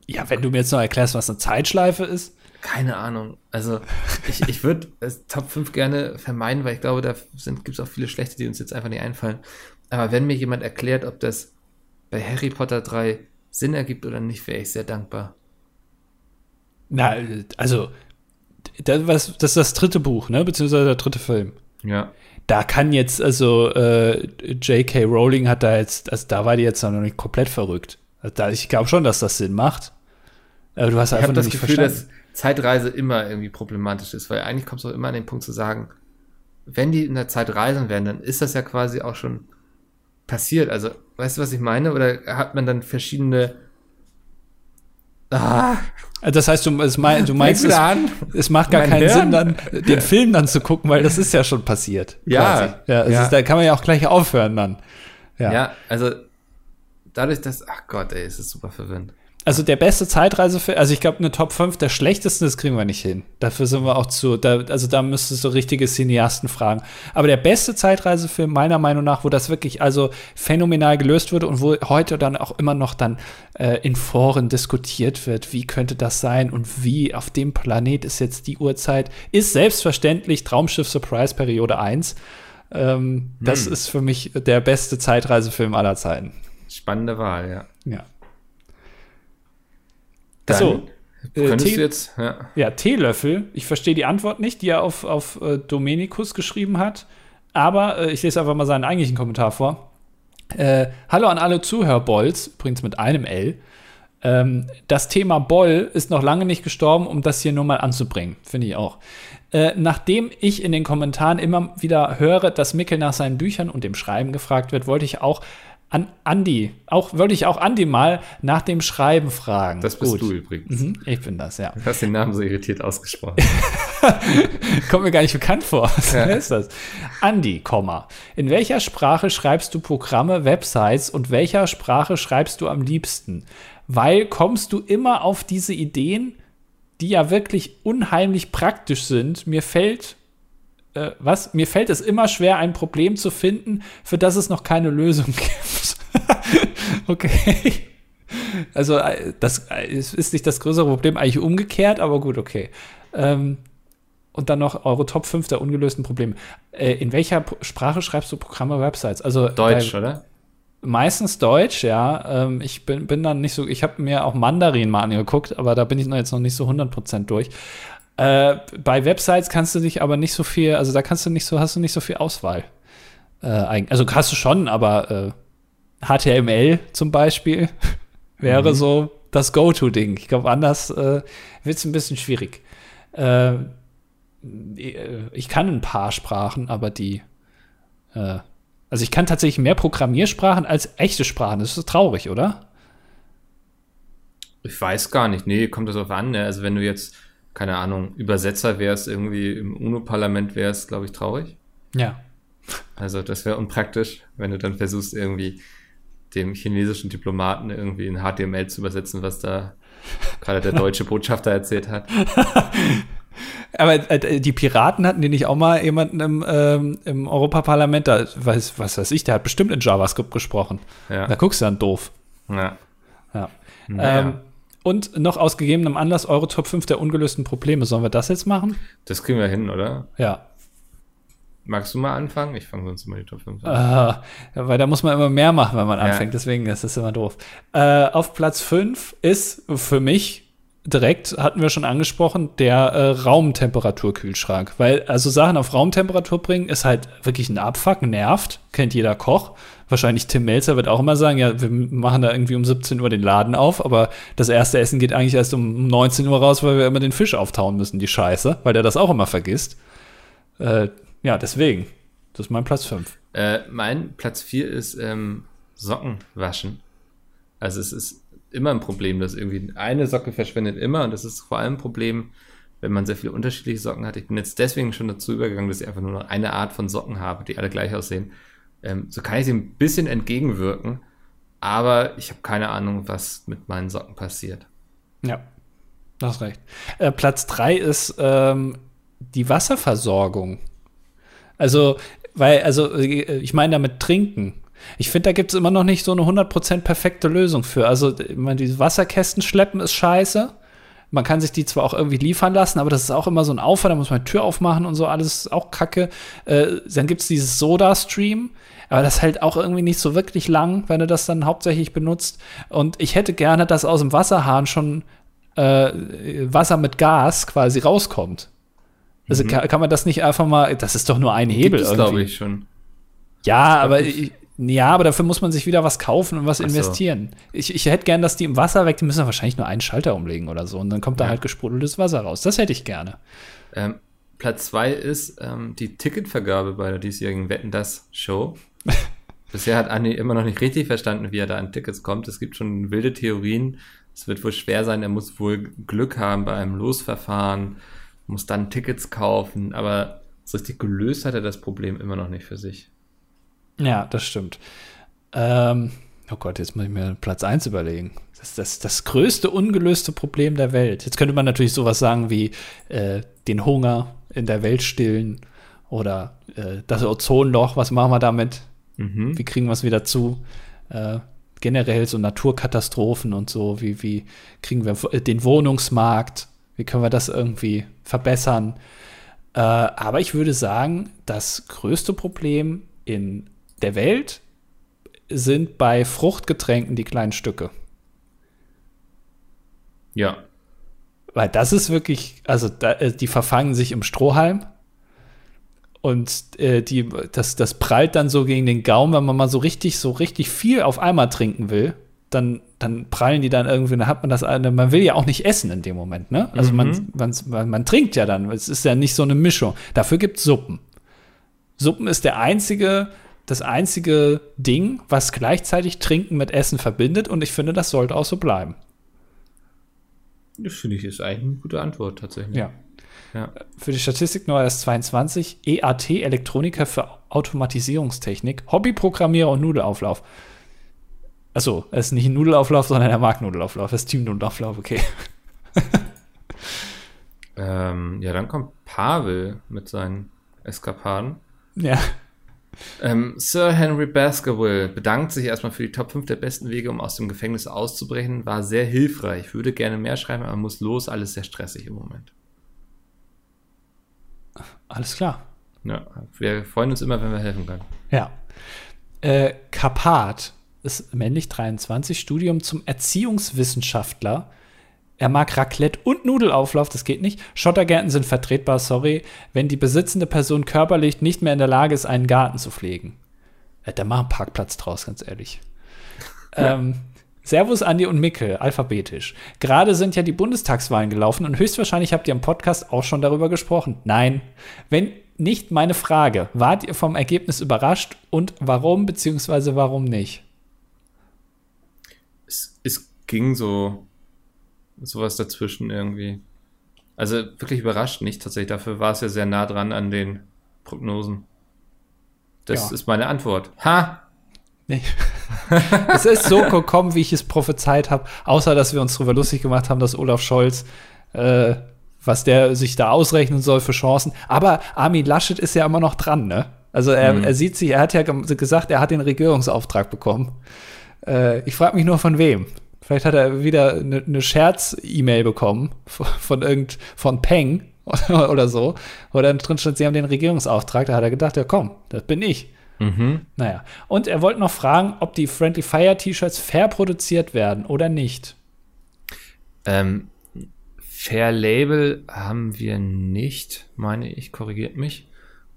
S2: Ja, wenn du mir jetzt noch erklärst, was eine Zeitschleife ist.
S1: Keine Ahnung. Also ich, ich würde Top 5 gerne vermeiden, weil ich glaube, da gibt es auch viele schlechte, die uns jetzt einfach nicht einfallen. Aber wenn mir jemand erklärt, ob das bei Harry Potter 3 Sinn ergibt oder nicht, wäre ich sehr dankbar.
S2: Na, also, das, was, das ist das dritte Buch, ne? Beziehungsweise der dritte Film.
S1: Ja.
S2: Da kann jetzt, also, äh, J.K. Rowling hat da jetzt, also da war die jetzt noch nicht komplett verrückt. Also, da, ich glaube schon, dass das Sinn macht. Aber du hast
S1: Ich
S2: einfach
S1: das
S2: nicht
S1: Gefühl,
S2: verstanden.
S1: dass Zeitreise immer irgendwie problematisch ist, weil eigentlich kommst du auch immer an den Punkt zu sagen, wenn die in der Zeit reisen werden, dann ist das ja quasi auch schon passiert. Also, weißt du, was ich meine? Oder hat man dann verschiedene. Ah,
S2: Also das heißt, du, es mein, du meinst, es, es macht gar
S1: Mein
S2: keinen
S1: Hirn.
S2: Sinn, dann den Film dann zu gucken, weil das ist ja schon passiert.
S1: Ja,
S2: ja, es
S1: ja.
S2: Ist, da kann man ja auch gleich aufhören dann. Ja.
S1: Ja. also dadurch, dass. Ach Gott, ey, es ist super verwirrend.
S2: Also der beste Zeitreisefilm, also ich glaube, eine Top 5 der schlechtesten, das kriegen wir nicht hin. Dafür sind wir auch zu, da, also da müsstest du richtige Cineasten fragen. Aber der beste Zeitreisefilm, meiner Meinung nach, wo das wirklich also phänomenal gelöst wurde und wo heute dann auch immer noch dann äh, in Foren diskutiert wird, wie könnte das sein und wie auf dem Planet ist jetzt die Uhrzeit, ist selbstverständlich Traumschiff Surprise Periode 1. Ähm, Das
S1: Hm.
S2: ist für mich der beste Zeitreisefilm aller Zeiten.
S1: Spannende Wahl, ja.
S2: Ja.
S1: Dann
S2: Achso, äh,
S1: könntest
S2: Tee-
S1: du jetzt. Ja.
S2: Ja, Teelöffel. Ich verstehe die Antwort nicht, die er auf, auf äh, Dominikus geschrieben hat. Aber äh, ich lese einfach mal seinen eigentlichen Kommentar vor. Äh, Hallo an alle Zuhörbolls, übrigens mit einem L. Ähm, das Thema Boll ist noch lange nicht gestorben, um das hier nur mal anzubringen. Finde ich auch. Äh, nachdem ich in den Kommentaren immer wieder höre, dass Mickel nach seinen Büchern und dem Schreiben gefragt wird, wollte ich auch an Andi, auch wollte ich auch Andi mal nach dem Schreiben fragen.
S1: Das bist
S2: Gut.
S1: du übrigens.
S2: Mhm, ich bin das, ja.
S1: Du hast den Namen so irritiert ausgesprochen.
S2: Kommt mir gar nicht bekannt vor. Was
S1: Ja.
S2: ist das? Andi, Komma. In welcher Sprache schreibst du Programme, Websites und welcher Sprache schreibst du am liebsten? Weil kommst du immer auf diese Ideen, die ja wirklich unheimlich praktisch sind. Mir fällt äh, was? Mir fällt es immer schwer, ein Problem zu finden, für das es noch keine Lösung gibt. okay. Also, äh, das äh, ist nicht das größere Problem, eigentlich umgekehrt, aber gut, okay. Ähm, und dann noch eure Top 5 der ungelösten Probleme. Äh, in welcher Sprache schreibst du Programme, Websites? Also
S1: Deutsch,
S2: bei,
S1: oder?
S2: meistens Deutsch, ja. Ähm, ich bin, bin dann nicht so, ich habe mir auch Mandarin mal angeguckt, aber da bin ich noch jetzt noch nicht so 100% durch. Äh, bei Websites kannst du dich aber nicht so viel, also da kannst du nicht so, hast du nicht so viel Auswahl. Äh, also hast du schon, aber äh, HTML zum Beispiel wäre so das Go-To-Ding. Ich glaube, anders äh, wird es ein bisschen schwierig. Äh, ich kann ein paar Sprachen, aber die, äh, also ich kann tatsächlich mehr Programmiersprachen als echte Sprachen. Das ist traurig, oder?
S1: Ich weiß gar nicht. Nee, kommt das auf an. Ne? Also wenn du jetzt, keine Ahnung, Übersetzer wärst, irgendwie im UNO-Parlament wärst, glaube ich, traurig.
S2: Ja.
S1: Also das wäre unpraktisch, wenn du dann versuchst, irgendwie dem chinesischen Diplomaten irgendwie in HTML zu übersetzen, was da gerade der deutsche Botschafter erzählt hat.
S2: Aber äh, die Piraten hatten die nicht auch mal jemanden im, ähm, im Europaparlament, da weiß, was weiß ich, der hat bestimmt in JavaScript gesprochen.
S1: Ja.
S2: Da guckst du dann doof.
S1: ja.
S2: Ja.
S1: Naja.
S2: Ähm, und noch aus gegebenem Anlass eure Top 5 der ungelösten Probleme. Sollen wir das jetzt machen?
S1: Das kriegen wir hin, oder?
S2: Ja.
S1: Magst du mal anfangen? Ich fange sonst immer die Top 5 an.
S2: Äh, weil da muss man immer mehr machen, wenn man
S1: Ja.
S2: anfängt. Deswegen ist das immer doof. Äh, auf Platz 5 ist für mich direkt, hatten wir schon angesprochen, der äh, Raumtemperaturkühlschrank. Weil also Sachen auf Raumtemperatur bringen, ist halt wirklich ein Abfuck, nervt. Kennt jeder Koch. Wahrscheinlich Tim Melzer wird auch immer sagen, ja, wir machen da irgendwie um 17 Uhr den Laden auf, aber das erste Essen geht eigentlich erst um 19 Uhr raus, weil wir immer den Fisch auftauen müssen, die Scheiße, weil der das auch immer vergisst. Äh, ja, deswegen. Das ist mein Platz 5.
S1: Äh, mein Platz 4 ist ähm, Socken waschen. Also es ist immer ein Problem, dass irgendwie eine Socke verschwindet immer und das ist vor allem ein Problem, wenn man sehr viele unterschiedliche Socken hat. Ich bin jetzt deswegen schon dazu übergegangen, dass ich einfach nur noch eine Art von Socken habe, die alle gleich aussehen. Ähm, so kann ich dem ein bisschen entgegenwirken, aber ich habe keine Ahnung, was mit meinen Socken passiert.
S2: Ja, du hast recht. Äh, Platz 3 ist ähm, die Wasserversorgung. Also, weil, also, äh, ich meine damit trinken. Ich finde, da gibt es immer noch nicht so eine 100% perfekte Lösung für. Also, ich meine, diese Wasserkästen schleppen ist scheiße. Man kann sich die zwar auch irgendwie liefern lassen, aber das ist auch immer so ein Aufwand, da muss man die Tür aufmachen und so, alles ist auch kacke. Äh, dann gibt es dieses Soda-Stream, aber das hält auch irgendwie nicht so wirklich lang, wenn du das dann hauptsächlich benutzt. Und ich hätte gerne, dass aus dem Wasserhahn schon äh, Wasser mit Gas quasi rauskommt. Also kann, kann man das nicht einfach mal, das ist doch nur ein Hebel
S1: Gibt es, glaube ich, schon.
S2: Ja, aber ich, ja, aber dafür muss man sich wieder was kaufen und was
S1: so.
S2: investieren. Ich, ich hätte gern, dass die im Wasser weg, die müssen wahrscheinlich nur einen Schalter umlegen oder so und dann kommt da
S1: Ja.
S2: halt gesprudeltes Wasser raus. Das hätte ich gerne.
S1: Ähm, Platz zwei ist ähm, die Ticketvergabe bei der diesjährigen Wetten das Show. Bisher hat Andi immer noch nicht richtig verstanden, wie er da an Tickets kommt. Es gibt schon wilde Theorien. Es wird wohl schwer sein. Er muss wohl Glück haben bei einem Losverfahren, muss dann Tickets kaufen. Aber so richtig gelöst hat er das Problem immer noch nicht für sich.
S2: Ja, das stimmt. Ähm, oh Gott, jetzt muss ich mir Platz 1 überlegen. Das ist das, das größte ungelöste Problem der Welt. Jetzt könnte man natürlich sowas sagen wie äh, den Hunger in der Welt stillen oder äh, das Ozonloch, was machen wir damit?
S1: Mhm.
S2: Wie kriegen wir es wieder zu? Äh, generell so Naturkatastrophen und so, wie, wie kriegen wir den Wohnungsmarkt? Wie können wir das irgendwie verbessern? Äh, aber ich würde sagen, das größte Problem in der Welt sind bei Fruchtgetränken die kleinen Stücke.
S1: Ja.
S2: Weil das ist wirklich, also da, äh, die verfangen sich im Strohhalm und äh, die, das, das prallt dann so gegen den Gaumen, wenn man mal so richtig, so richtig viel auf einmal trinken will, dann, dann prallen die dann irgendwie, dann hat man das, man will ja auch nicht essen in dem Moment, ne? Also man,
S1: Mhm.
S2: man, man, man trinkt ja dann, es ist ja nicht so eine Mischung. Dafür gibt es Suppen. Suppen ist der einzige, das einzige Ding, was gleichzeitig Trinken mit Essen verbindet und ich finde, das sollte auch so bleiben.
S1: Das finde ich ist eigentlich eine gute Antwort tatsächlich.
S2: Ja.
S1: Ja.
S2: Für die Statistik erst 22. EAT, Elektroniker für Automatisierungstechnik, Hobbyprogrammierer und Nudelauflauf. Achso, es ist nicht ein Nudelauflauf, sondern er mag Nudelauflauf. Das ist Team Nudelauflauf, okay.
S1: Ähm, ja, dann kommt Pavel mit seinen Eskapaden.
S2: Ja.
S1: Ähm, Sir Henry Baskerville bedankt sich erstmal für die Top 5 der besten Wege, um aus dem Gefängnis auszubrechen. War sehr hilfreich. Würde gerne mehr schreiben, aber muss los. Alles sehr stressig im Moment.
S2: Alles klar.
S1: Ja, wir freuen uns immer, wenn wir helfen können.
S2: Ja. Äh, Kapat ist männlich 23, Studium zum Erziehungswissenschaftler. Er mag Raclette und Nudelauflauf, das geht nicht. Schottergärten sind vertretbar, sorry, wenn die besitzende Person körperlich nicht mehr in der Lage ist, einen Garten zu pflegen. Äh, da mach einen Parkplatz draus, ganz ehrlich. ähm, Servus, Andi und Mickel, alphabetisch. Gerade sind ja die Bundestagswahlen gelaufen und höchstwahrscheinlich habt ihr im Podcast auch schon darüber gesprochen. Nein. Wenn nicht meine Frage, wart ihr vom Ergebnis überrascht und warum bzw. warum nicht?
S1: Es, es ging so sowas dazwischen irgendwie. Also wirklich überrascht nicht tatsächlich. Dafür war es ja sehr nah dran an den Prognosen. Das
S2: Ja.
S1: ist meine Antwort. Ha!
S2: Nee. es ist so gekommen, wie ich es prophezeit habe, außer dass wir uns darüber lustig gemacht haben, dass Olaf Scholz, äh, was der sich da ausrechnen soll für Chancen. Aber Armin Laschet ist ja immer noch dran, ne? Also er,
S1: Mhm.
S2: er sieht sich, er hat ja gesagt, er hat den Regierungsauftrag bekommen. Äh, ich frage mich nur von wem. Vielleicht hat er wieder eine ne Scherz-E-Mail bekommen von, irgend von Peng oder, oder so, wo dann drin stand, sie haben den Regierungsauftrag. Da hat er gedacht, ja komm, das bin ich.
S1: Mhm.
S2: Naja, und er wollte noch fragen, ob die Friendly Fire T-Shirts fair produziert werden oder nicht.
S1: Ähm, Fair Label haben wir nicht, meine ich, korrigiert mich.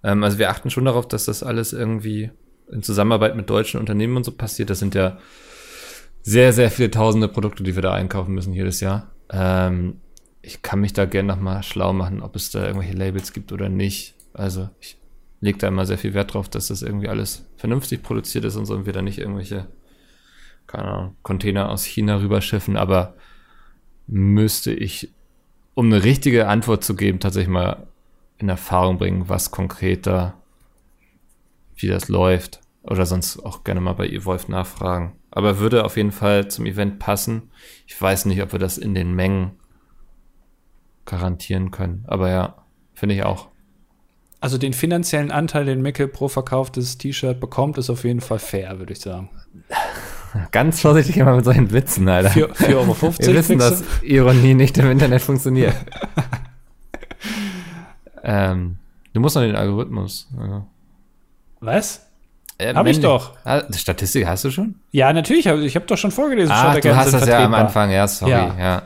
S1: Ähm, also wir achten schon darauf, dass das alles irgendwie in Zusammenarbeit mit deutschen Unternehmen und so passiert. Das sind ja sehr, sehr viele tausende Produkte, die wir da einkaufen müssen jedes Jahr. Ähm, ich kann mich da gerne nochmal schlau machen, ob es da irgendwelche Labels gibt oder nicht. Also ich lege da immer sehr viel Wert drauf, dass das irgendwie alles vernünftig produziert ist und so und wir da nicht irgendwelche, keine Ahnung, Container aus China rüberschiffen, aber müsste ich, um eine richtige Antwort zu geben, tatsächlich mal in Erfahrung bringen, was konkreter, wie das läuft. Oder sonst auch gerne mal bei Evolve nachfragen. Aber würde auf jeden Fall zum Event passen. Ich weiß nicht, ob wir das in den Mengen garantieren können. Aber ja, finde ich auch.
S2: Also den finanziellen Anteil, den Mickel pro verkauftes T-Shirt bekommt, ist auf jeden Fall fair, würde ich sagen.
S1: Ganz vorsichtig immer mit solchen Witzen, Alter.
S2: 4,50 Euro.
S1: Wir wissen, dass Ironie nicht im Internet funktioniert. ähm, du musst noch den Algorithmus. Ja.
S2: du? Was?
S1: Äh,
S2: Hab ich doch.
S1: Ah, Statistik hast du schon?
S2: Ja, natürlich. Ich habe doch schon vorgelesen.
S1: Ah, du hast das ja am
S2: vertretbar.
S1: Anfang, ja, sorry,
S2: Ja.
S1: ja.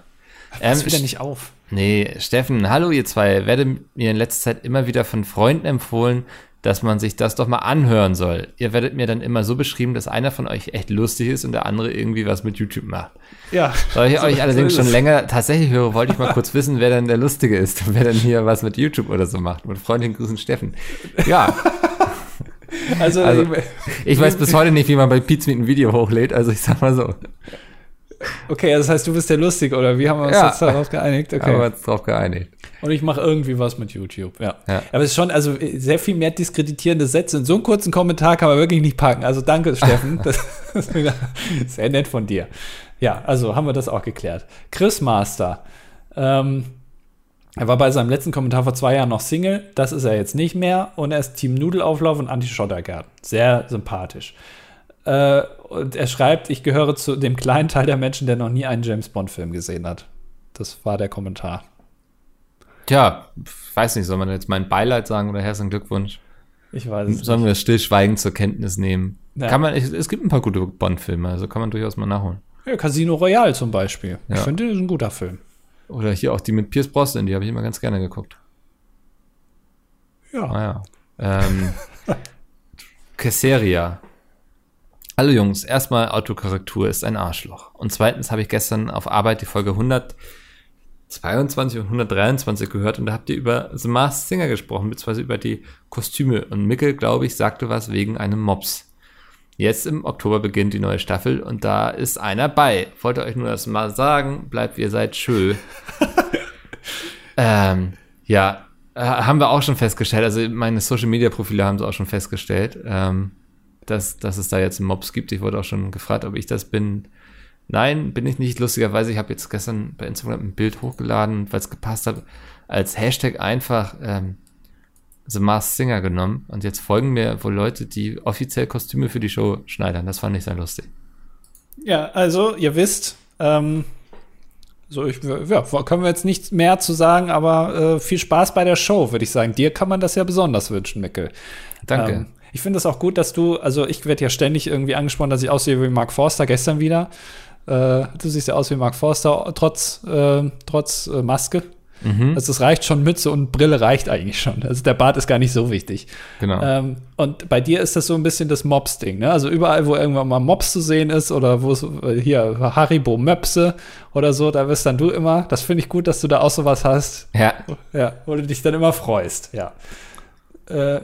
S2: Ähm, wieder nicht auf.
S1: Nee, Steffen, hallo ihr zwei. Werde mir in letzter Zeit immer wieder von Freunden empfohlen, dass man sich das doch mal anhören soll. Ihr werdet mir dann immer so beschrieben, dass einer von euch echt lustig ist und der andere irgendwie was mit YouTube macht.
S2: Ja.
S1: Da ich so, euch allerdings schon länger tatsächlich höre, wollte ich mal kurz wissen, wer denn der Lustige ist und wer denn hier was mit YouTube oder so macht. Mit freundlichen Grüßen Steffen. Ja. Also, also ich, ich weiß bis heute nicht, wie man bei Pizza ein Video hochlädt, also ich sag mal so.
S2: Okay, das heißt, du bist der Lustige, oder wie haben wir uns ja. jetzt darauf geeinigt? Okay.
S1: Haben wir uns darauf geeinigt.
S2: Und ich mache irgendwie was mit YouTube, ja. ja. Aber es ist schon, also sehr viel mehr diskreditierende Sätze. In so einem kurzen Kommentar kann man wirklich nicht packen. Also danke, Steffen. das ist sehr nett von dir. Ja, also haben wir das auch geklärt. Chris Master. Ähm, er war bei seinem letzten Kommentar vor zwei Jahren noch Single. Das ist er jetzt nicht mehr. Und er ist Team Nudelauflauf und Anti-Schottergarten. Sehr sympathisch. Äh, und er schreibt, ich gehöre zu dem kleinen Teil der Menschen, der noch nie einen James Bond-Film gesehen hat. Das war der Kommentar.
S1: Tja, weiß nicht, soll man jetzt mein Beileid sagen oder herzlichen Glückwunsch?
S2: Ich weiß es
S1: Sollen wir das stillschweigend zur Kenntnis nehmen? Ja. Kann man, es gibt ein paar gute Bond-Filme, also kann man durchaus mal nachholen.
S2: Ja, Casino Royale zum Beispiel. Ja. Ich finde, das ist ein guter Film.
S1: Oder hier auch die mit Pierce Brosnan, die habe ich immer ganz gerne geguckt.
S2: Ja.
S1: Naja. Ah, ähm, Kesseria. Hallo Jungs, erstmal Autokorrektur ist ein Arschloch. Und zweitens habe ich gestern auf Arbeit die Folge 122 und 123 gehört und da habt ihr über The Masked Singer gesprochen, beziehungsweise über die Kostüme. Und Mickel, glaube ich, sagte was wegen einem Mops. Jetzt im Oktober beginnt die neue Staffel und da ist einer bei. Wollte euch nur das mal sagen, bleibt ihr seid schön. ähm, ja, äh, haben wir auch schon festgestellt. Also meine Social Media Profile haben es auch schon festgestellt. Ähm, dass, dass es da jetzt Mobs gibt. Ich wurde auch schon gefragt, ob ich das bin. Nein, bin ich nicht. Lustigerweise, ich habe jetzt gestern bei Instagram ein Bild hochgeladen, weil es gepasst hat, als Hashtag einfach ähm, The Masked Singer genommen. Und jetzt folgen mir wohl Leute, die offiziell Kostüme für die Show schneidern. Das fand ich sehr lustig.
S2: Ja, also ihr wisst, ähm, so ich, ja, können wir jetzt nichts mehr zu sagen, aber äh, viel Spaß bei der Show, würde ich sagen. Dir kann man das ja besonders wünschen, Mickel.
S1: Danke. Ähm,
S2: ich finde es auch gut, dass du, also ich werde ja ständig irgendwie angesprochen, dass ich aussehe wie Mark Forster, gestern wieder. Äh, du siehst ja aus wie Mark Forster, trotz, äh, trotz äh, Maske. Mhm. Also es reicht schon, Mütze und Brille reicht eigentlich schon. Also der Bart ist gar nicht so wichtig.
S1: Genau.
S2: Ähm, und bei dir ist das so ein bisschen das Mobs-Ding, ne? Also überall, wo irgendwann mal Mobs zu sehen ist oder wo es äh, hier Haribo Möpse oder so, da wirst dann du immer. Das finde ich gut, dass du da auch sowas hast.
S1: Ja.
S2: Ja, wo du dich dann immer freust, ja. Äh,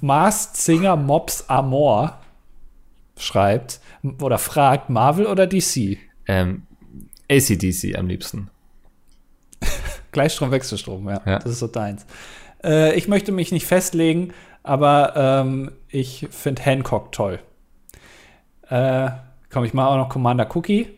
S2: Masked Singer Mobs Amor schreibt oder fragt, Marvel oder DC?
S1: Ähm, ACDC am liebsten.
S2: Gleichstrom, Wechselstrom, ja, ja. Das ist so deins. Äh, ich möchte mich nicht festlegen, aber ähm, ich finde Hancock toll. Äh, komm, ich mache auch noch Commander Cookie.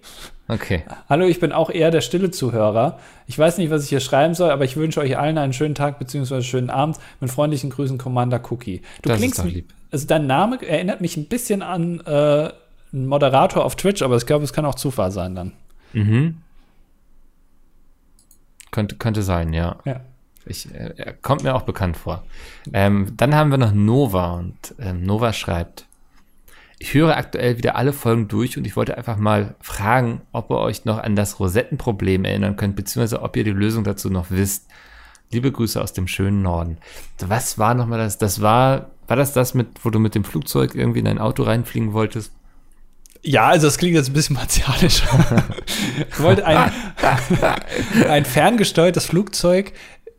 S1: Okay.
S2: Hallo, ich bin auch eher der stille Zuhörer. Ich weiß nicht, was ich hier schreiben soll, aber ich wünsche euch allen einen schönen Tag bzw. schönen Abend. Mit freundlichen Grüßen, Commander Cookie. Du
S1: das
S2: klingst, lieb. also dein Name erinnert mich ein bisschen an äh, einen Moderator auf Twitch, aber ich glaube, es kann auch Zufall sein dann.
S1: Mhm. Könnte, könnte sein, ja.
S2: Ja.
S1: Ich, äh, er kommt mir auch bekannt vor. Ähm, dann haben wir noch Nova und ähm, Nova schreibt, ich höre aktuell wieder alle Folgen durch und ich wollte einfach mal fragen, ob ihr euch noch an das Rosettenproblem erinnern könnt, beziehungsweise ob ihr die Lösung dazu noch wisst. Liebe Grüße aus dem schönen Norden. Was war nochmal das? Das war, war das das mit, wo du mit dem Flugzeug irgendwie in dein Auto reinfliegen wolltest?
S2: Ja, also das klingt jetzt ein bisschen martialisch. ich wollte ein, ein ferngesteuertes Flugzeug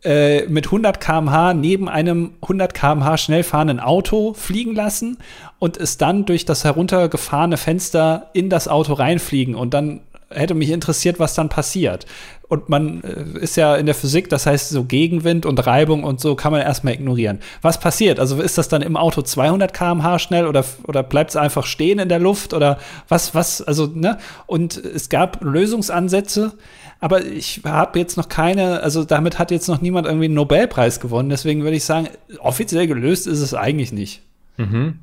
S2: äh, mit 100 km/h neben einem 100 km/h schnell fahrenden Auto fliegen lassen und es dann durch das heruntergefahrene Fenster in das Auto reinfliegen und dann hätte mich interessiert, was dann passiert. Und man äh, ist ja in der Physik, das heißt so Gegenwind und Reibung und so kann man erstmal ignorieren. Was passiert? Also ist das dann im Auto 200 km/h schnell oder, oder bleibt es einfach stehen in der Luft oder was, was, also, ne? Und es gab Lösungsansätze, aber ich habe jetzt noch keine, also damit hat jetzt noch niemand irgendwie einen Nobelpreis gewonnen. Deswegen würde ich sagen, offiziell gelöst ist es eigentlich nicht.
S1: Mhm.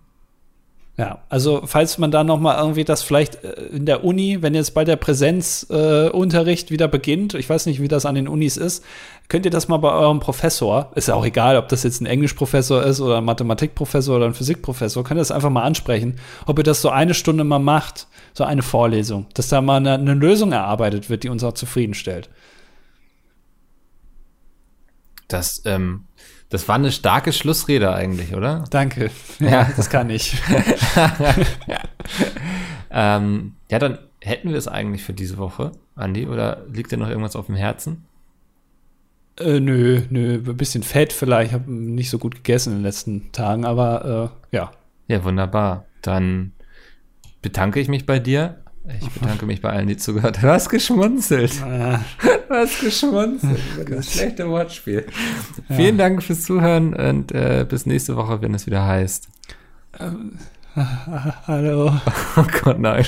S2: Ja, also falls man da noch mal irgendwie das vielleicht äh, in der Uni, wenn jetzt bald der Präsenzunterricht äh, wieder beginnt, ich weiß nicht, wie das an den Unis ist, könnt ihr das mal bei eurem Professor, ist ja auch egal, ob das jetzt ein Englischprofessor ist oder ein Mathematikprofessor oder ein Physikprofessor, könnt ihr das einfach mal ansprechen, ob ihr das so eine Stunde mal macht, so eine Vorlesung, dass da mal eine, eine Lösung erarbeitet wird, die uns auch zufriedenstellt.
S1: Das, ähm, das war eine starke Schlussrede eigentlich, oder?
S2: Danke. Ja, das kann ich.
S1: ähm, ja, dann hätten wir es eigentlich für diese Woche, Andi, oder liegt dir noch irgendwas auf dem Herzen?
S2: Äh, nö, nö, ein bisschen fett vielleicht. Ich habe nicht so gut gegessen in den letzten Tagen, aber äh, ja.
S1: Ja, wunderbar. Dann bedanke ich mich bei dir. Ich bedanke mich bei allen, die zugehört haben. Du hast geschmunzelt.
S2: Ah.
S1: Du hast geschmunzelt das schlechte Wortspiel. Ja. Vielen Dank fürs Zuhören und äh, bis nächste Woche, wenn es wieder heißt.
S2: Ähm, hallo.
S1: Oh Gott, nein.